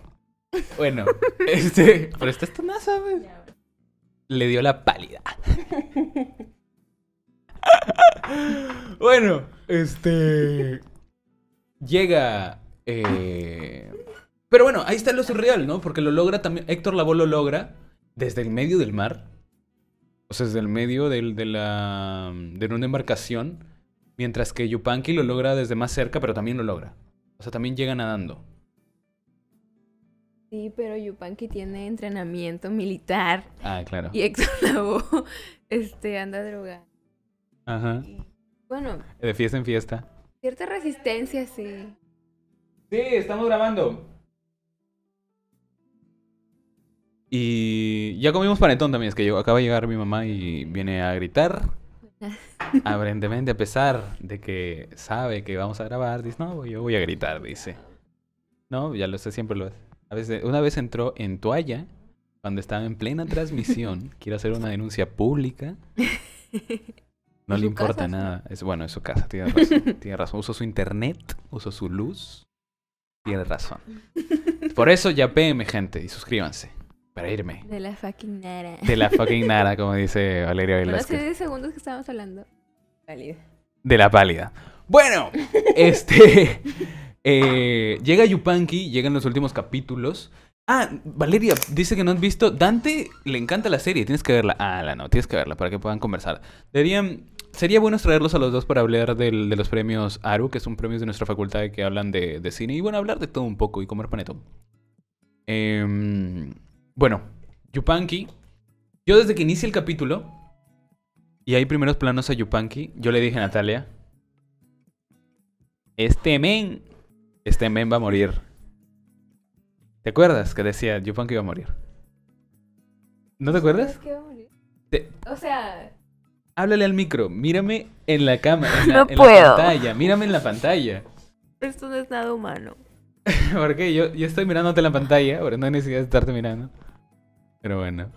Bueno, este. Pero está estonaza, pues. Le dio la pálida. *laughs* bueno, este. Llega. eh, Pero bueno, ahí está lo surreal, ¿no? Porque lo logra también. Héctor Lavoe lo logra desde el medio del mar. O sea, desde el medio del- de, la, de una embarcación. Mientras que Yupanqui lo logra desde más cerca, pero también lo logra. O sea, también llega nadando. Sí, pero Yupanqui tiene entrenamiento militar. Ah, claro. Y Héctor *laughs* Lavoe este, anda drogado. Ajá. Y, bueno, De fiesta en fiesta. cierta resistencia, sí. Sí, estamos grabando. Y ya comimos panetón también. Es que acaba de llegar mi mamá y viene a gritar. *laughs* Aparentemente, a pesar de que sabe que vamos a grabar, dice, no, yo voy a gritar, dice. No, ya lo sé, siempre lo es. A veces, una vez entró en toalla cuando estaba en plena transmisión. *laughs* quiero hacer una denuncia pública. *laughs* No le importa casa, sí. nada. Es bueno, es su casa, tiene razón. tiene razón. Uso su internet, uso su luz. Tiene razón. Por eso ya PM, gente, y suscríbanse. Para irme. De la fucking nada. De la fucking *laughs* nada, como dice Valeria Bueno, hace Velázquez. 10 segundos que estábamos hablando. Válida. De la pálida. Bueno, *laughs* este. eh, llega Yupanqui, llegan los últimos capítulos. Ah, Valeria dice que no has visto. Dante le encanta la serie, tienes que verla. Ah, la no, tienes que verla para que puedan conversar. Deberían. Sería bueno traerlos a los dos para hablar del- de los premios ARU, que son premios de nuestra facultad que hablan de, de cine. Y bueno, hablar de todo un poco y comer panetón. Em, bueno, Yupanqui. Yo desde que inicia el capítulo y hay primeros planos a Yupanqui, yo le dije a Natalia, este men, este men va a morir. ¿Te acuerdas que decía Yupanqui va a morir? ¿No te acuerdas? ¿Sabes qué va a morir? Te- O sea, háblale al micro, mírame en la cámara, en la, No en la puedo. pantalla, mírame en la pantalla. esto no es nada humano. *laughs* Porque yo, yo estoy mirándote en la pantalla, pero no hay necesidad de estarte mirando. Pero bueno.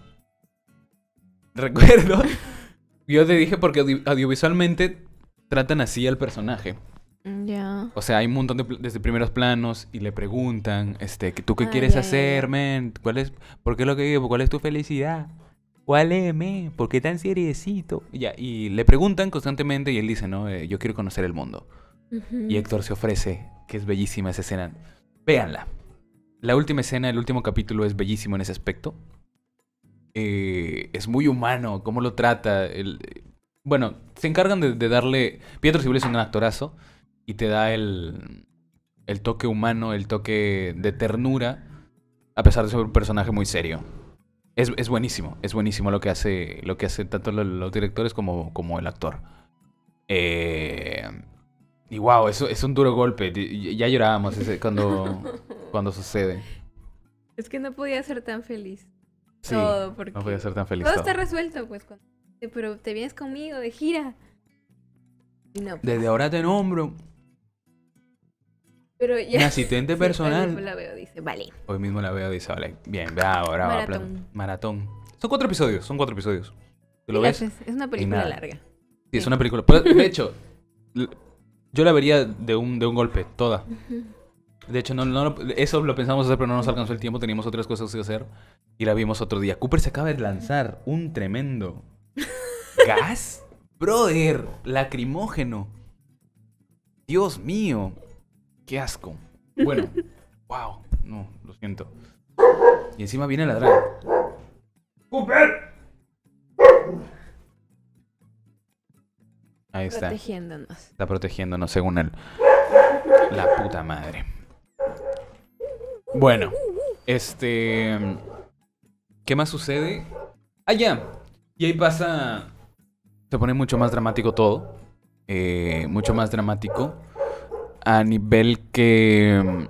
Recuerdo. *laughs* Yo te dije porque audio- audiovisualmente tratan así al personaje. Mm, Ya. O sea, hay un montón de, desde primeros planos y le preguntan, este, ¿tú qué Ah, quieres hacer, ya. men? ¿Cuál es, por qué lo que digo? ¿Cuál es tu felicidad? ¿Cuál es, men? ¿Por qué tan seriecito? Y Ya, y le preguntan constantemente y él dice, no, Eh, yo quiero conocer el mundo. Y Héctor se ofrece, que es bellísima esa escena. Véanla. La última escena, el último capítulo es bellísimo en ese aspecto. Eh, es muy humano, cómo lo trata. el- bueno, se encargan de, de darle... Pietro Civil es un actorazo y te da el, el toque humano, el toque de ternura, a pesar de ser un personaje muy serio. Es, es buenísimo, es buenísimo lo que hace, lo que hace tanto lo- los directores como, como el actor. Eh, y wow, eso es un duro golpe. Ya llorábamos ese- cuando, *laughs* cuando sucede. Es que no podía ser tan feliz. Sí, Todo, porque no podía ser tan feliz. todo todo. está resuelto, pues. cuando- Pero te vienes conmigo de gira. Y no, pues. Desde ahora te nombro Pero mi asistente *laughs* Sí, hoy mismo personal. la veo, dice, vale. Hoy mismo la veo dice, vale, bien, bravo, bravo. Maratón. plan- Maratón. Son cuatro episodios, son cuatro episodios. ¿Tú lo ves? Es una película larga. Sí, es una película. Pero, de hecho, yo la vería de un, de un golpe, toda. Ujú. De hecho, no, eso lo pensamos hacer, pero no nos alcanzó el tiempo. Teníamos otras cosas que hacer. Y la vimos otro día. Cooper se acaba de lanzar un tremendo *laughs* gas. Brother, lacrimógeno. Dios mío. Qué asco. Bueno, *laughs* wow. No, lo siento. Y encima viene a ladrar. ¡Cooper! Ahí está. Protegiéndonos. Está protegiéndonos según él. La puta madre. Bueno, este. ¿Qué más sucede? Ah, ya. Y ahí pasa. Se pone mucho más dramático todo. eh, mucho más dramático. A nivel que.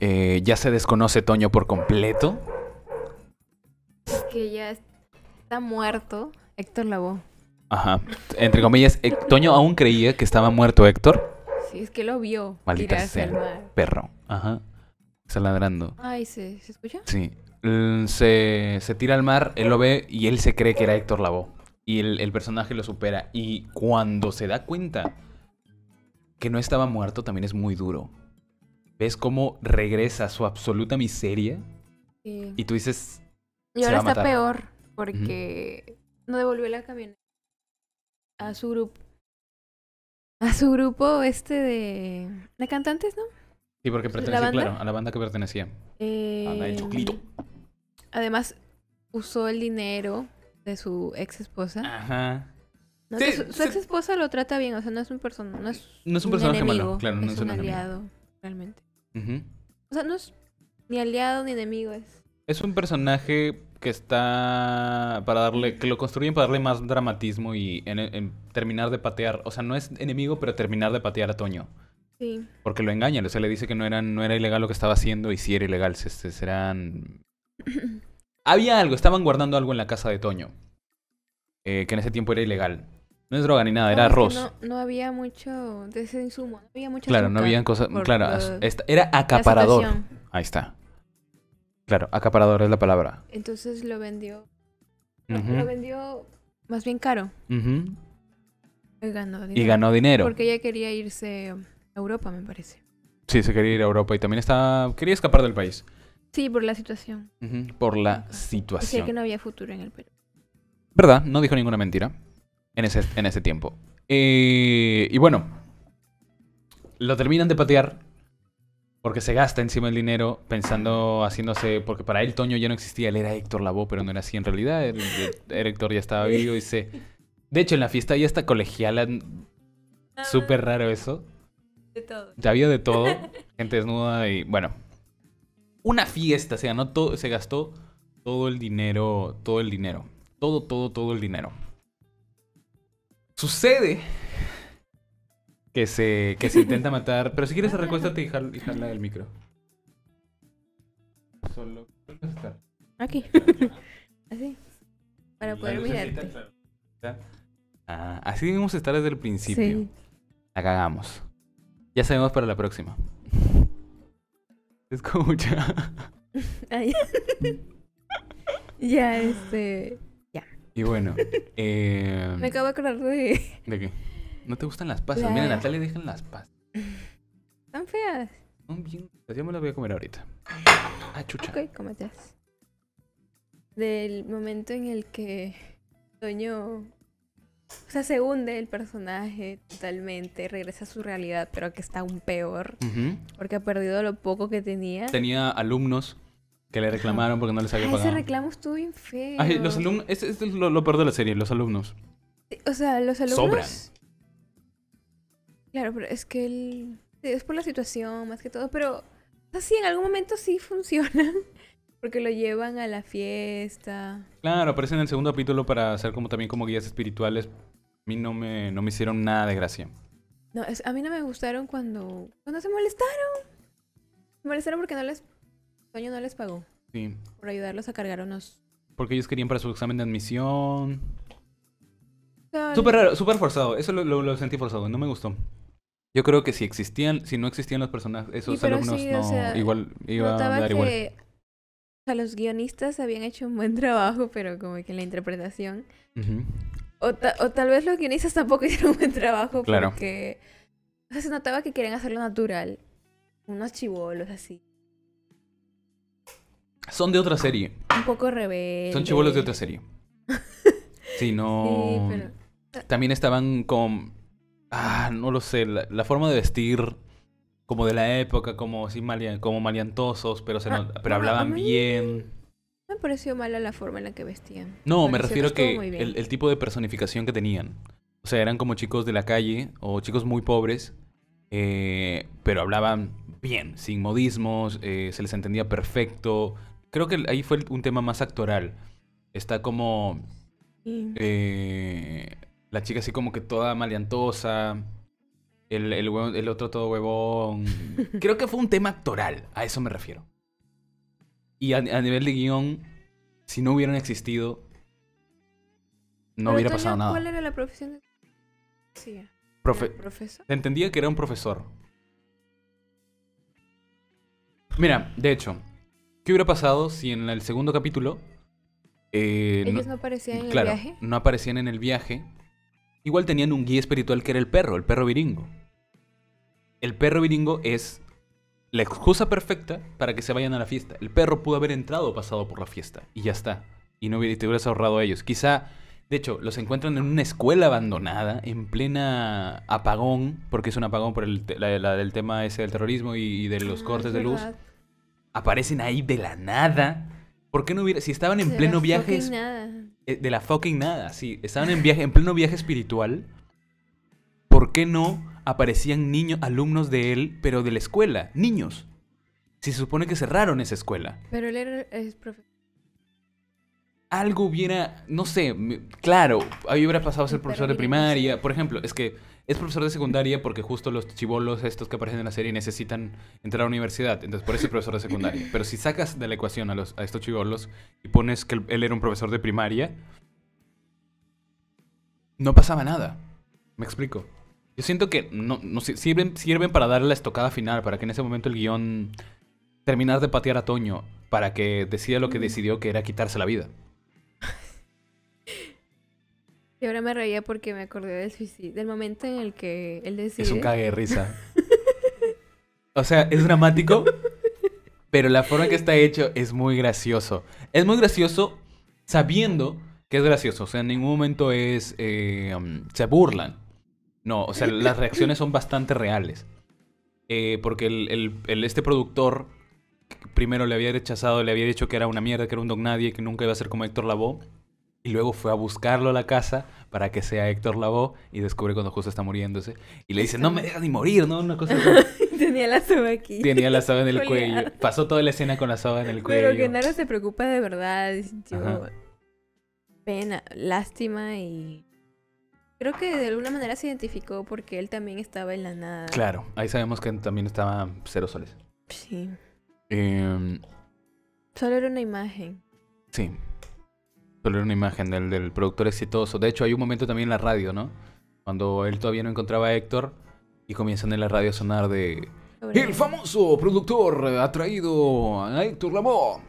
eh, ya se desconoce Toño por completo. Es que ya está muerto Héctor Lavoe. Ajá. Entre comillas, Toño aún creía que estaba muerto Héctor. Sí, es que lo vio Maldita sea. Perro. Ajá. Está ladrando. Ay, ¿se, ¿se escucha? Sí. Se, se tira al mar, él lo ve y él se cree que era Héctor Lavoe. Y el, el personaje lo supera. Y cuando se da cuenta que no estaba muerto, también es muy duro. ¿Ves cómo regresa a su absoluta miseria? Sí. Y tú dices, Y ahora está peor porque no devolvió la camioneta a su grupo. A su grupo este de... ¿De cantantes, no? Sí, porque ¿La pertenecía, claro, a la banda que pertenecía. Banda del Eh, Choclito. además, usó el dinero de su ex esposa. Ajá. No, Sí, que su, su sí. ex esposa lo trata bien, o sea, no es un persona, no es, No es un personaje malo, claro, no es, es un un enemigo. aliado, realmente. O sea, no es ni aliado ni enemigo, es Es un personaje que está para darle, que lo construyen para darle más dramatismo y en, en terminar de patear. O sea, no es enemigo, pero terminar de patear a Toño. Sí. Porque lo engañan, o sea, le dice que no, eran, no era ilegal lo que estaba haciendo y sí era ilegal. Se, se- serán... *clears throat* Había algo, estaban guardando algo en la casa de Toño. eh, que en ese tiempo era ilegal. No es droga ni nada, era No, arroz. No, no había mucho de ese insumo, no había mucho Claro, no habían cosas. Claro, lo- era acaparador. Ahí está. Claro, acaparador es la palabra. Entonces lo vendió, lo- vendió más bien caro. Y ganó Y dinero. ganó dinero. Porque ella quería irse Europa, me parece. Sí, se quería ir a Europa y también estaba. Quería escapar del país. Sí, por la situación. Por la Decía situación. que no había futuro en el Perú. ¿Verdad? No dijo ninguna mentira en ese, en ese tiempo. Eh, y bueno, lo terminan de patear porque se gasta encima el dinero pensando, haciéndose, porque para él Toño ya no existía, él era Héctor Lavoe, pero no era así en realidad, él- Héctor ya estaba vivo y se... De hecho, en la fiesta ya está colegiala, súper raro eso. De todo. Ya había de todo, *laughs* gente desnuda y bueno. Una fiesta, se ganó todo, se gastó todo el dinero, todo el dinero. Todo, todo, todo el dinero. Sucede que se, que se intenta *laughs* matar. Pero si quieres recuéstate y jala, y jala el micro. Solo. Aquí. *laughs* Así. Para poder mirarte. Ah, así debemos estar desde el principio. Sí. La cagamos. Ya sabemos para la próxima. Escucha. *laughs* Ya, este. Y bueno, eh, Me acabo de acordar de. ¿de qué? ¿No te gustan las pasas? La- Mira, Natalia, dejan las pasas. Tan feas. Son bien... Yo me las voy a comer ahorita. Ah, chucha. Ok, cómetelas. Del momento en el que Toño. O sea, se hunde el personaje totalmente, regresa a su realidad, pero que está aún peor, porque ha perdido lo poco que tenía. Tenía alumnos que le reclamaron porque no les había ese pagado. reclamo estuvo bien feo. Ay, los alumnos... Este, este es lo, lo peor de la serie, los alumnos. O sea, los alumnos. Sobran. Claro, pero es que él. sí, Es por la situación, más que todo, pero. O sea, sí, en algún momento sí *laughs* funciona. Porque lo llevan a la fiesta. Claro, aparecen en el segundo capítulo para hacer como también como guías espirituales. A mí no me, no me hicieron nada de gracia. No, es- a mí no me gustaron cuando. Cuando se molestaron. Se molestaron porque no les. Toño no les pagó Sí. por ayudarlos a cargar unos. Porque ellos querían para su examen de admisión. Súper raro, súper forzado. Eso lo, lo- lo sentí forzado. No me gustó. Yo creo que si existían, si no existían los personajes, esos alumnos sí, o no sea, igual iba a dar que. igual. Sea, los guionistas habían hecho un buen trabajo, pero como que en la interpretación. O, ta- o tal vez los guionistas tampoco *laughs* hicieron un buen trabajo Claro. porque o sea, se notaba que querían hacerlo natural. Unos chivolos así. Son de otra serie. Un poco rebeldes. Son chivolos de otra serie. *laughs* Sí, no. Sí, pero... También estaban con. Ah, no lo sé. La, la forma de vestir. Como de la época, como así malian- como maliantosos, pero, se Ah, not- pero hablaban mí- bien. Me pareció mala la forma en la que vestían. No, me refiero a que el tipo de personificación que tenían. O sea, eran como chicos de la calle o chicos muy pobres, eh, pero hablaban bien, sin modismos, eh, se les entendía perfecto. Creo que ahí fue un tema más actoral. Está como Sí. eh, la chica así como que toda maleantosa, el, el, otro todo huevón. *laughs* Creo que fue un tema actoral, a eso me refiero. Y a, a nivel de guion, si no hubieran existido, no Pero, hubiera pasado nada. ¿Cuál era la profesión de Sí. Profe- ¿Era ¿Profesor? Entendía que era un profesor. Mira, de hecho, ¿qué hubiera pasado si en el segundo capítulo... eh, no- Ellos no aparecían en claro, el viaje. no aparecían en el viaje. Igual tenían un guía espiritual que era el perro, el perro viringo. El perro viringo es la excusa perfecta para que se vayan a la fiesta. El perro pudo haber entrado o pasado por la fiesta y ya está. Y no hubiera, te hubieras ahorrado a ellos. Quizá, de hecho, los encuentran en una escuela abandonada, en plena apagón, porque es un apagón por el, te- la, la del tema ese del terrorismo y, y de los Ah, cortes es de luz. Aparecen ahí de la nada. ¿Por qué no hubiera, si estaban en De pleno viaje eh, de la fucking nada, sí. Estaban en viaje, en pleno viaje espiritual. ¿Por qué no aparecían niños, alumnos de él, pero de la escuela? Niños. Si se supone que cerraron esa escuela. Pero él era es profesor. Algo hubiera, no sé, claro, ahí hubiera pasado a ser profesor de primaria. Por ejemplo, es que es profesor de secundaria porque justo los chivolos estos que aparecen en la serie necesitan entrar a la universidad. Entonces, por eso es profesor de secundaria. Pero si sacas de la ecuación a, los, a estos chivolos y pones que él era un profesor de primaria, no pasaba nada. Me explico. Yo siento que no, no si- sirven, sirven para darle la estocada final, para que en ese momento el guion terminar de patear a Toño, para que decida lo que decidió, que era quitarse la vida. Y ahora me reía porque me acordé del suicidio, del momento en el que él decide. Es un cague de risa. *laughs* O sea, es dramático, pero la forma que está hecho es muy gracioso. Es muy gracioso sabiendo que es gracioso. O sea, en ningún momento es... eh, um, se burlan. No, o sea, las reacciones son bastante reales. Eh, porque el, el- el- este productor primero le había rechazado, le había dicho que era una mierda, que era un don nadie, que nunca iba a ser como Héctor Lavoe. Y luego fue a buscarlo a la casa para que sea Héctor Lavoe y descubre cuando justo está muriéndose. Y le dice, no me dejas ni morir, ¿no? Una cosa así. *laughs* Tenía la soga aquí. Tenía la soga en el cuello. Pasó toda la escena con la soga en el cuello. Pero Genaro se preocupa de verdad. Yo. Pena, lástima y. Creo que de alguna manera se identificó porque él también estaba en la nada. Claro, ahí sabemos que también estaba cero soles. Sí. Em, Solo era una imagen. sí. Solo era una imagen del, del productor exitoso. De hecho, hay un momento también en la radio, ¿no? Cuando él todavía no encontraba a Héctor y comienzan en la radio a sonar de... sobre- El famoso productor ha traído a Héctor Lavoe.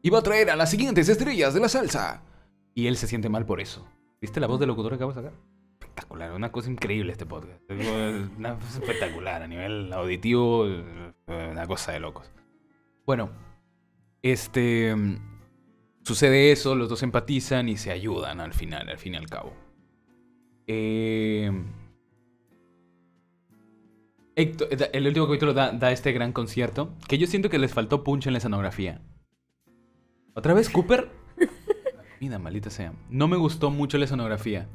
Y va a traer a las siguientes estrellas de la salsa. Y él se siente mal por eso. ¿Viste la voz del locutor que acabo de sacar? Espectacular, una cosa increíble este podcast. Una cosa espectacular a nivel auditivo, eh, una cosa de locos. Bueno, este mm, sucede eso, los dos empatizan y se ayudan al final, al fin y al cabo. Eh, Héctor- el último capítulo da, da este gran concierto que yo siento que les faltó punch en la escenografía. ¿Otra vez Cooper? *laughs* Mira, maldita sea. No me gustó mucho la escenografía.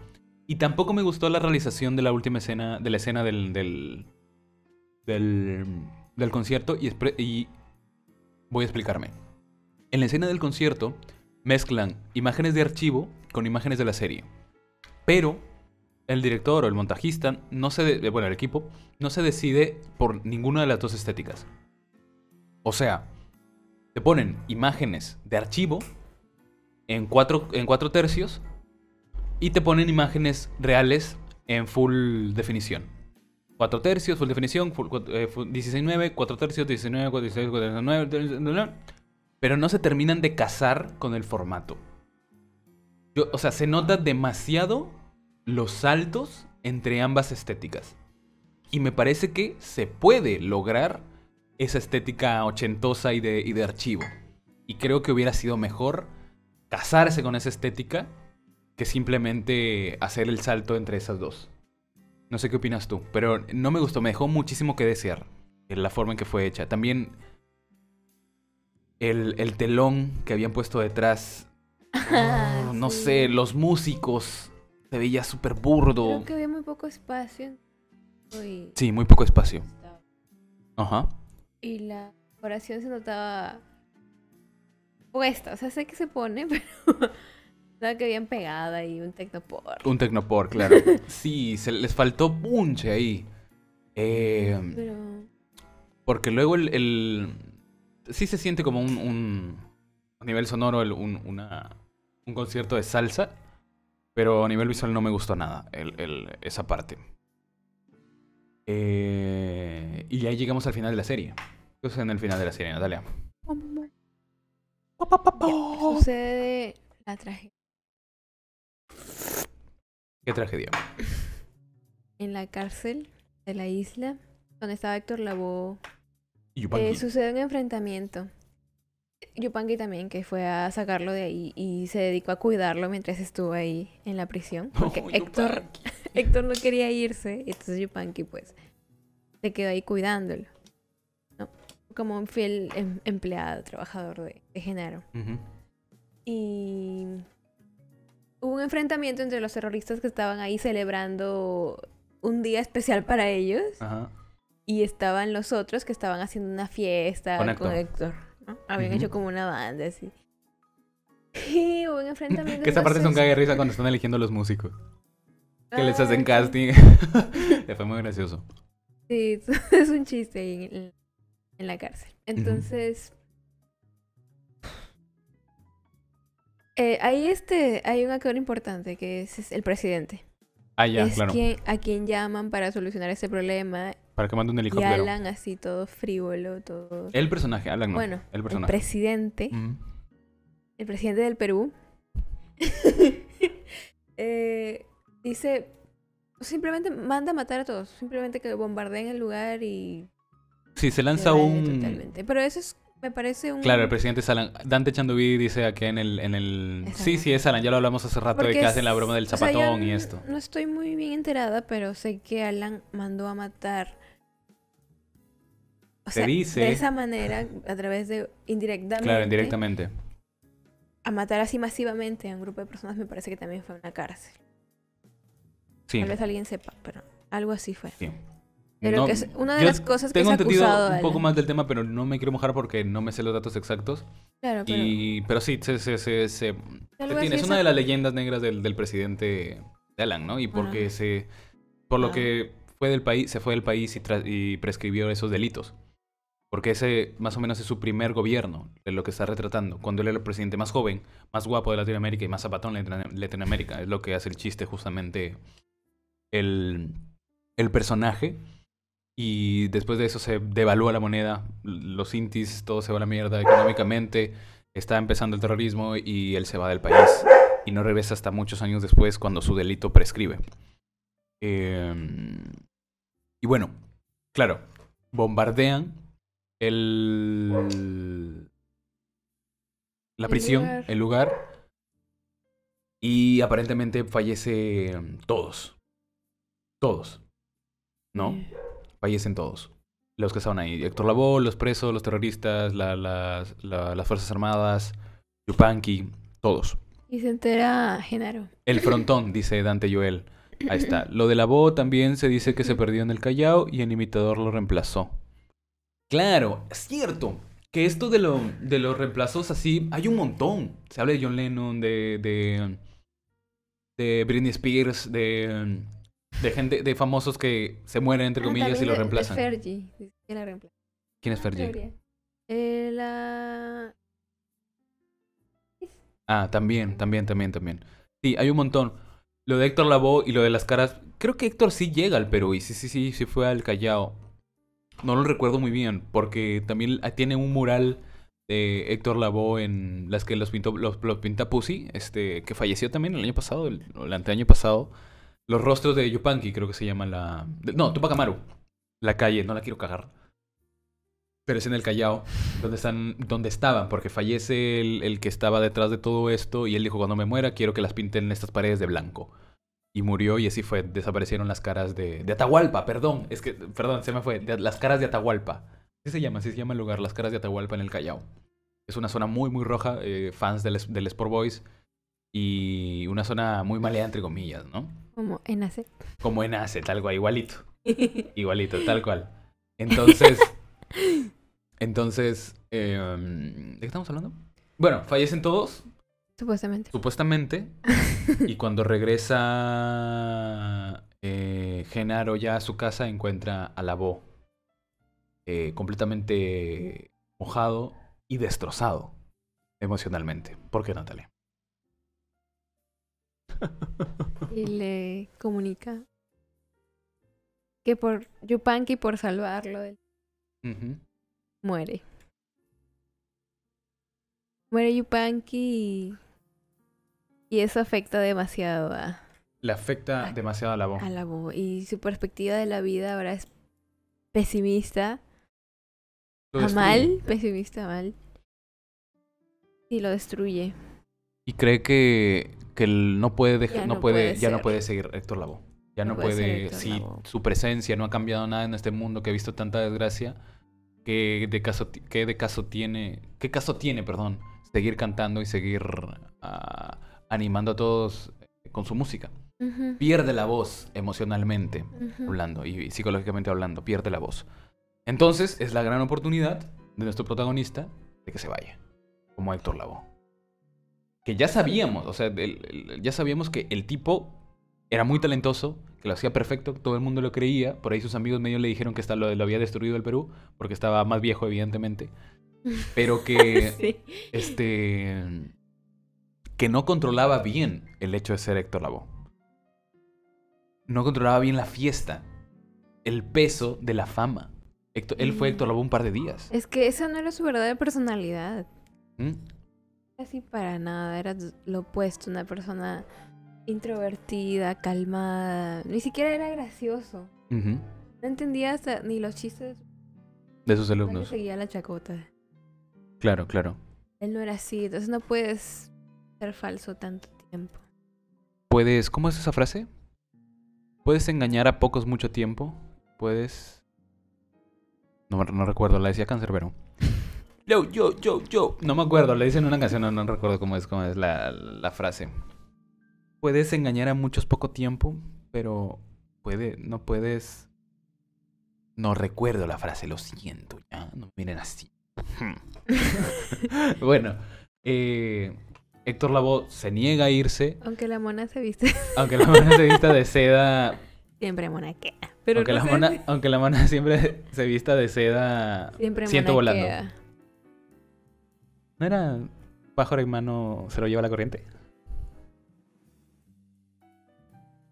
Y tampoco me gustó la realización de la última escena, de la escena del, del, del, concierto. Y, voy a explicarme. En la escena del concierto mezclan imágenes de archivo con imágenes de la serie. Pero el director o el montajista, no se de- bueno, el equipo, no se decide por ninguna de las dos estéticas. O sea, te ponen imágenes de archivo en cuatro, en cuatro tercios y te ponen imágenes reales en full definición. 4 tercios, full definición, full, eh, full 16.9, 4 tercios, 19, 46, 49, 19, pero no se terminan de casar con el formato. Yo- o sea, se nota demasiado los saltos entre ambas estéticas. Y me parece que se puede lograr esa estética ochentosa y de, y de archivo. Y creo que hubiera sido mejor casarse con esa estética que simplemente hacer el salto entre esas dos. No sé qué opinas tú, pero no me gustó, me dejó muchísimo que desear en la forma en que fue hecha. También el, el telón que habían puesto detrás, oh, *laughs* no sé, los músicos, se veía súper burdo. Creo que había muy poco espacio. Sí, muy poco espacio. Ajá. y la oración se notaba puesta. O sea, sé que se pone, *laughs* pero nada que bien pegada y un tecnopor. Un Tecnopor, claro. *laughs* Sí, se les faltó punche ahí. Eh, Pero porque luego el, el- Sí se siente como un... un- a nivel sonoro, el- un, una- un concierto de salsa. Pero a nivel visual no me gustó nada el- el- esa parte. Eh, y ahí llegamos al final de la serie. ¿Qué sucede en el final de la serie, Natalia? sucede la tragedia. Qué tragedia. *laughs* En la cárcel de la isla, donde estaba Héctor Lavoe, eh, sucede un enfrentamiento. Yupanqui también, que fue a sacarlo de ahí y se dedicó a cuidarlo mientras estuvo ahí en la prisión. Porque Héctor. *laughs* Héctor no quería irse, entonces Yupanqui pues se quedó ahí cuidándolo. ¿no? Como un fiel em- empleado, trabajador de, de Genaro. Y hubo un enfrentamiento entre los terroristas que estaban ahí celebrando un día especial para ellos Ajá. y estaban los otros que estaban haciendo una fiesta Con con Héctor. ¿no? Habían hecho como una banda así. Y hubo un enfrentamiento. *laughs* Que esa parte es un cague de risa cuando están eligiendo los músicos. Que les hacen Ah, casting. *laughs* Fue muy gracioso. Sí, *laughs* es un chiste ahí en, en la cárcel. Entonces. Eh, ahí este, hay un actor importante que es, es el presidente. Ah, ya, es claro. quien, a quien llaman para solucionar ese problema. Para que mande un Y helicóptero. Alan así todo frívolo, todo... El personaje, Alan no. bueno, el el personaje. presidente, Mm. el presidente del Perú, *laughs* eh, dice, simplemente manda a matar a todos, simplemente que bombardeen el lugar y... Sí, se lanza un... Totalmente. Pero eso es, me parece un... Claro, el presidente es Alan. Dante Chandoví dice aquí en el... En el... Sí, sí, es Alan. Ya lo hablamos hace rato de que hacen la broma del o sea, yo zapatón y esto. No estoy muy bien enterada, pero sé que Alan mandó a matar. O Se sea, dice- de esa manera, a través de indirectamente, Claro, indirectamente. a matar así masivamente a un grupo de personas, me parece que también fue una cárcel. Sí. Tal vez alguien sepa, pero algo así fue. sí. Pero No, que es una de yo las cosas que Tengo se ha entendido acusado un poco más del tema, pero no me quiero mojar porque no me sé los datos exactos. Claro, pero Y, pero sí, se, se, se, tiene. Es una de las leyendas negras del, del presidente de Alan, ¿no? Y porque se. Por lo Ah. que fue del país, se fue del país y, prescribió esos delitos. Porque ese más o menos es su primer gobierno, de lo que está retratando. Cuando él era el presidente más joven, más guapo de Latinoamérica y más zapatón de Latino- Latinoamérica. Es lo que hace el chiste justamente el, el personaje. Y después de eso se devalúa la moneda, los intis, todo se va a la mierda económicamente. Está empezando el terrorismo y él se va del país. Y no regresa hasta muchos años después cuando su delito prescribe. Eh, y bueno, claro, bombardean el, la El prisión, lugar. el lugar. Y aparentemente fallece todos. Todos. ¿no? Fallecen todos. Los que estaban ahí. Héctor Lavoe, los presos, los terroristas, la- las, la- las Fuerzas Armadas, Yupanqui, todos. Y se entera Genaro. El frontón, *laughs* dice Dante Joel. Ahí está. Lo de Lavoe también se dice que se perdió en el Callao y el imitador lo reemplazó. Claro, es cierto. Que esto de, lo, de los reemplazos así, hay un montón. Se habla de John Lennon, de, de, de Britney Spears, de, de gente, de famosos que se mueren, entre Ah, comillas, y lo de- de reemplazan. Fergie, que la reemplaza. ¿Quién es Fergie? Eh, la... Ah, también, también, también, también. Sí, hay un montón. Lo de Héctor Lavoe y lo de las caras. Creo que Héctor sí llega al Perú y sí, sí, sí, sí fue al Callao. No lo recuerdo muy bien, porque también ah, tiene un mural de Héctor Lavoe en las que los pintó, los, los pinta Pussy, este, que falleció también el año pasado, el, el anteaño pasado. Los rostros de Yupanqui, creo que se llama la. no, Tupac Amaru. La calle, no la quiero cagar. Pero es en el Callao, donde están, donde estaban, porque fallece el, el que estaba detrás de todo esto y él dijo cuando me muera quiero que las pinten estas paredes de blanco. Y murió y así fue, desaparecieron las caras de, de Atahualpa, perdón, es que, perdón, se me fue, las caras de Atahualpa. Se llama, así se llama el lugar, las caras de Atahualpa en el Callao. Es una zona muy, muy roja, eh, fans del, del Sport Boys y una zona muy maleada entre comillas, ¿no? Como en hacer. Como en Ace, tal cual, igualito. *laughs* Igualito, tal cual. Entonces, *laughs* entonces, eh, ¿de qué estamos hablando? Bueno, fallecen todos, Supuestamente. supuestamente, *laughs* y cuando regresa eh, Genaro ya a su casa encuentra a Labo eh, completamente mojado y destrozado emocionalmente. ¿Por qué, Natalia? Y le comunica que por Yupanqui, por salvarlo, él muere. Muere Yupanqui y, y eso afecta demasiado a, Le afecta demasiado a Labo. a la voz. Y su perspectiva de la vida ahora es pesimista. A mal, pesimista mal. Y lo destruye. Y cree que, que él no puede dejar, Ya no, no puede, puede ya no puede seguir Héctor Lavoe. Ya no, No puede si su presencia no ha cambiado nada en este mundo que ha visto tanta desgracia, ¿qué de caso, qué de caso tiene, qué caso tiene, perdón, seguir cantando y seguir ah, animando a todos con su música? Pierde la voz emocionalmente hablando y psicológicamente hablando, pierde la voz. Entonces es la gran oportunidad de nuestro protagonista de que se vaya, como Héctor Lavoe. Que ya sabíamos, o sea, el- el- ya sabíamos que el tipo era muy talentoso, que lo hacía perfecto, todo el mundo lo creía, por ahí sus amigos medio le dijeron que hasta lo, lo había destruido el Perú, porque estaba más viejo evidentemente, *laughs* pero que Sí. este que no controlaba bien el hecho de ser Héctor Lavoe. no controlaba bien la fiesta, el peso de la fama. Héctor- él fue Mm. Héctor Lavoe un par de días. Es que esa no era su verdadera personalidad. ¿Mm? Así para nada, era lo opuesto, una persona introvertida, calmada, ni siquiera era gracioso. No entendía hasta ni los chistes, De sus alumnos. seguía la chacota. Claro, claro. Él no era así, entonces no puedes ser falso tanto tiempo. Puedes, ¿cómo es esa frase? Puedes engañar a pocos mucho tiempo. Puedes... No, no recuerdo, la decía Cancerbero. Yo, yo, yo, yo. No me acuerdo, le dicen en una canción, no, no recuerdo cómo es, cómo es la, la frase. Puedes engañar a muchos poco tiempo, pero puede, no puedes... No recuerdo la frase, lo siento, ya, no miren así. *laughs* bueno, eh, Héctor Lavoe se niega a irse, Aunque la mona se viste *laughs* aunque la mona se vista de seda siempre monaquea. Pero aunque, no la mona, aunque la mona siempre se vista de seda, siempre siento volando. ¿No era pájaro y mano se lo lleva la corriente?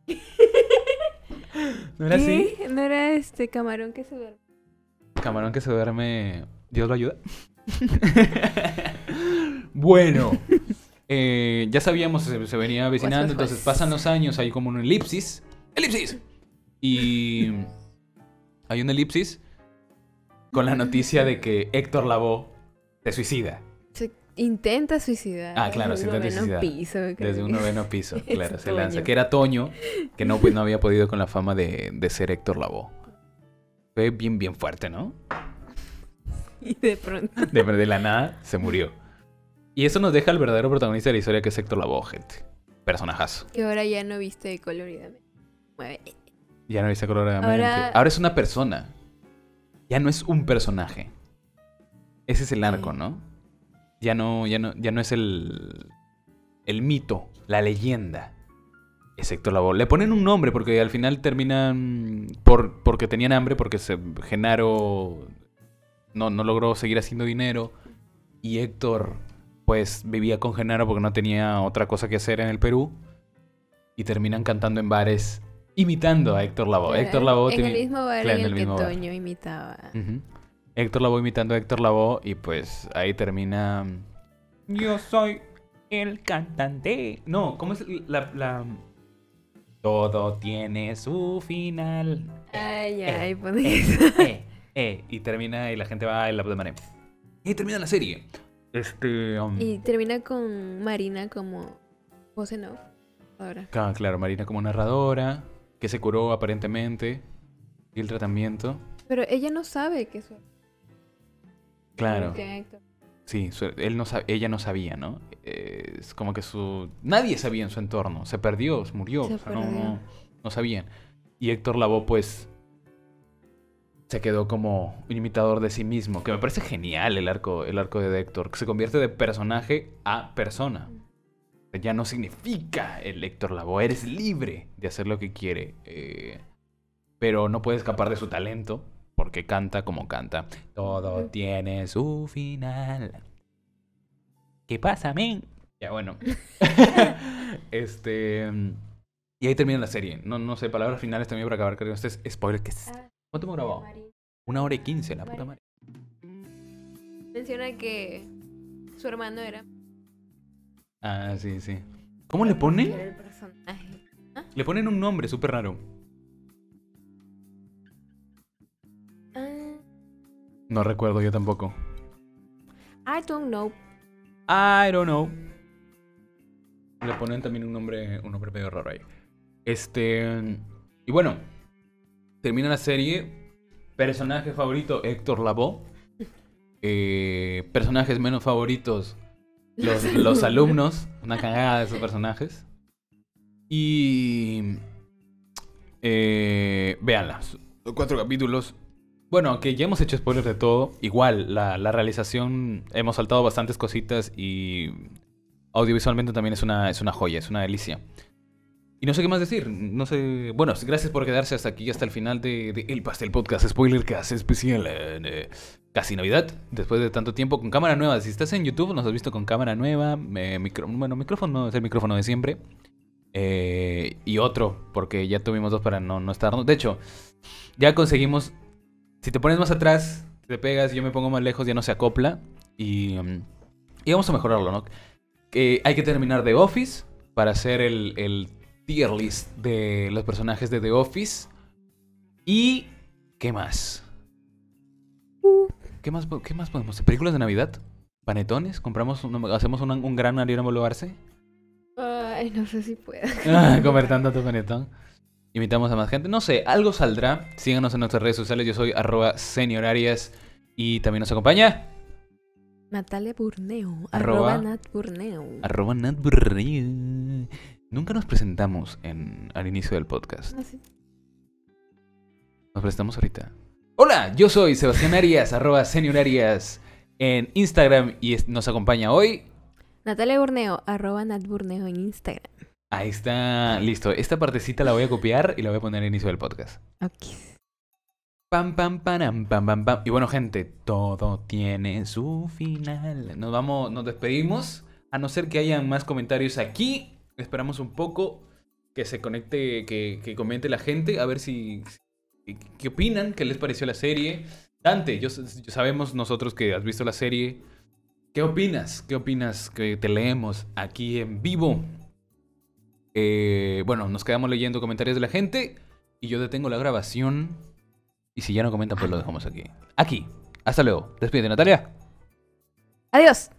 *laughs* ¿No era así? ¿No era este camarón que se duerme? Camarón que se duerme, Dios lo ayuda. *laughs* bueno, eh, ya sabíamos, se, se venía avecinando, Pues, pues, entonces pasan los años, hay como un elipsis. ¡Elipsis! Y hay un elipsis con la noticia de que Héctor Lavoe se suicida intenta suicidar. Ah, claro, se desde un intenta noveno suicidar. piso, desde un noveno *laughs* piso. Claro, se lanza. Que era Toño, que no, pues, no había podido con la fama de, de ser Héctor Lavoe. Fue bien, bien fuerte, ¿no? *laughs* Y de pronto. De, de la nada se murió. Y eso nos deja al verdadero protagonista de la historia, que es Héctor Lavoe, gente. Personajazo. Que ahora ya no viste coloridamente. Mueve. Ya no dice coloradamente. Ahora- Ahora... es una persona. Ya no es un personaje. Ese es el arco. ¿no? Ya no, ya no, ya no es el, el mito, la leyenda. Es Héctor Lavoe. Le ponen un nombre porque al final terminan por, porque tenían hambre, porque se, Genaro no, no logró seguir haciendo dinero. Y Héctor, pues, vivía con Genaro porque no tenía otra cosa que hacer en el Perú. Y terminan cantando en bares, imitando a Héctor Lavoe. Héctor Lavoe En tiene- el mismo bar claro, en en el, el que mismo bar. Toño imitaba. Ujú. Héctor Lavoe imitando a Héctor Lavoe y pues ahí termina... Yo soy el cantante. No, ¿cómo es la... la... Todo tiene su final. Ay, Eh, ay, eh, pone eh, eh, y termina y la gente va y la de manera. Y termina la serie. Este... um, Y termina con Marina como voz en off. Ahora. Claro, claro, Marina como narradora, que se curó aparentemente. Y el tratamiento. Pero ella no sabe que eso. Claro. Sí, su- él no ella no sabía, ¿no? Eh, es como que su... Nadie sabía en su entorno. Se perdió, se murió. Se o sea, no, perdió. no, no sabían. Y Héctor Lavoe, pues... Se quedó como un imitador de sí mismo. Que me parece genial el arco, el arco de Héctor. Que se convierte de personaje a persona. Ya no significa el Héctor Lavoe. Eres libre de hacer lo que quiere. eh, pero no puede escapar de su talento. Porque canta como canta. Todo tiene su final. ¿Qué pasa, men? Ya bueno. *laughs* este. Y ahí termina la serie. No, no sé, palabras finales también para acabar. Creo que este es spoiler. que es- Ah, ¿Cuánto hemos grabado? Una hora y quince, la puta madre. Menciona que su hermano era. Ah, sí, sí. ¿Cómo le ponen? personaje. Le ponen un nombre súper raro. No recuerdo yo tampoco. I don't know. I don't know. Le ponen también un nombre, un nombre medio raro ahí. Este. Y bueno, termina la serie. Personaje favorito, Héctor Lavoe. *laughs* Eh, personajes menos favoritos, los, *laughs* los alumnos. Una cagada de esos personajes. Y. Eh, véanla. Son Cuatro capítulos. Bueno, que ya hemos hecho spoilers de todo. Igual, la, realización, hemos saltado bastantes cositas y audiovisualmente también es una, es una joya, es una delicia. Y no sé qué más decir, no sé... Bueno, gracias por quedarse hasta aquí, hasta el final de, El Pastel Podcast Spoiler Cast especial eh, casi Navidad, después de tanto tiempo con cámara nueva. Si estás en YouTube, nos has visto con cámara nueva, eh, micro- bueno, micrófono es el micrófono de siempre. eh, y otro, porque ya tuvimos dos para no, no estarnos. De hecho, ya conseguimos. Si te pones más atrás, te pegas, yo me pongo más lejos, ya no se acopla. Y, um, y vamos a mejorarlo, ¿no? Hay que terminar The Office para hacer el, el tier list de los personajes de The Office. Y. ¿Qué más? ¿Qué más, qué más podemos hacer? ¿Películas de Navidad? ¿Panetones? ¿Compramos hacemos una- un gran Ariana Boluarse? Ay, no sé si pueda. *laughs* Ah, Comer tanto tu panetón. Invitamos a más gente. No sé, algo saldrá. Síganos en nuestras redes sociales. Yo soy arroba seniorarias. Y también nos acompaña Natalia Burneo. Arroba- Arroba, Nat Burneo. arroba Nat Burrell. Nunca nos presentamos en, al inicio del podcast. Sé. Nos presentamos ahorita. Hola, yo soy Sebastián Arias, arroba seniorarias en Instagram. Y nos acompaña hoy Natalia Burneo. Arroba Nat Burneo en Instagram. Ahí está, listo. Esta partecita la voy a copiar y la voy a poner al inicio del podcast. Ok. Pam, pam, pam, pam, pam, pam. Y bueno, gente, todo tiene su final. Nos vamos, nos despedimos. A no ser que hayan más comentarios aquí. Esperamos un poco que se conecte, que, que comente la gente. A ver si. ¿Qué, qué opinan? ¿Qué les pareció la serie? Dante, yo, yo sabemos nosotros que has visto la serie. ¿Qué opinas? ¿Qué opinas? Que te leemos aquí en vivo. Eh, bueno, nos quedamos leyendo comentarios de la gente. Y yo detengo la grabación. Y si ya no comentan, pues lo dejamos aquí. Aquí. Hasta luego. Despídete, Natalia. Adiós.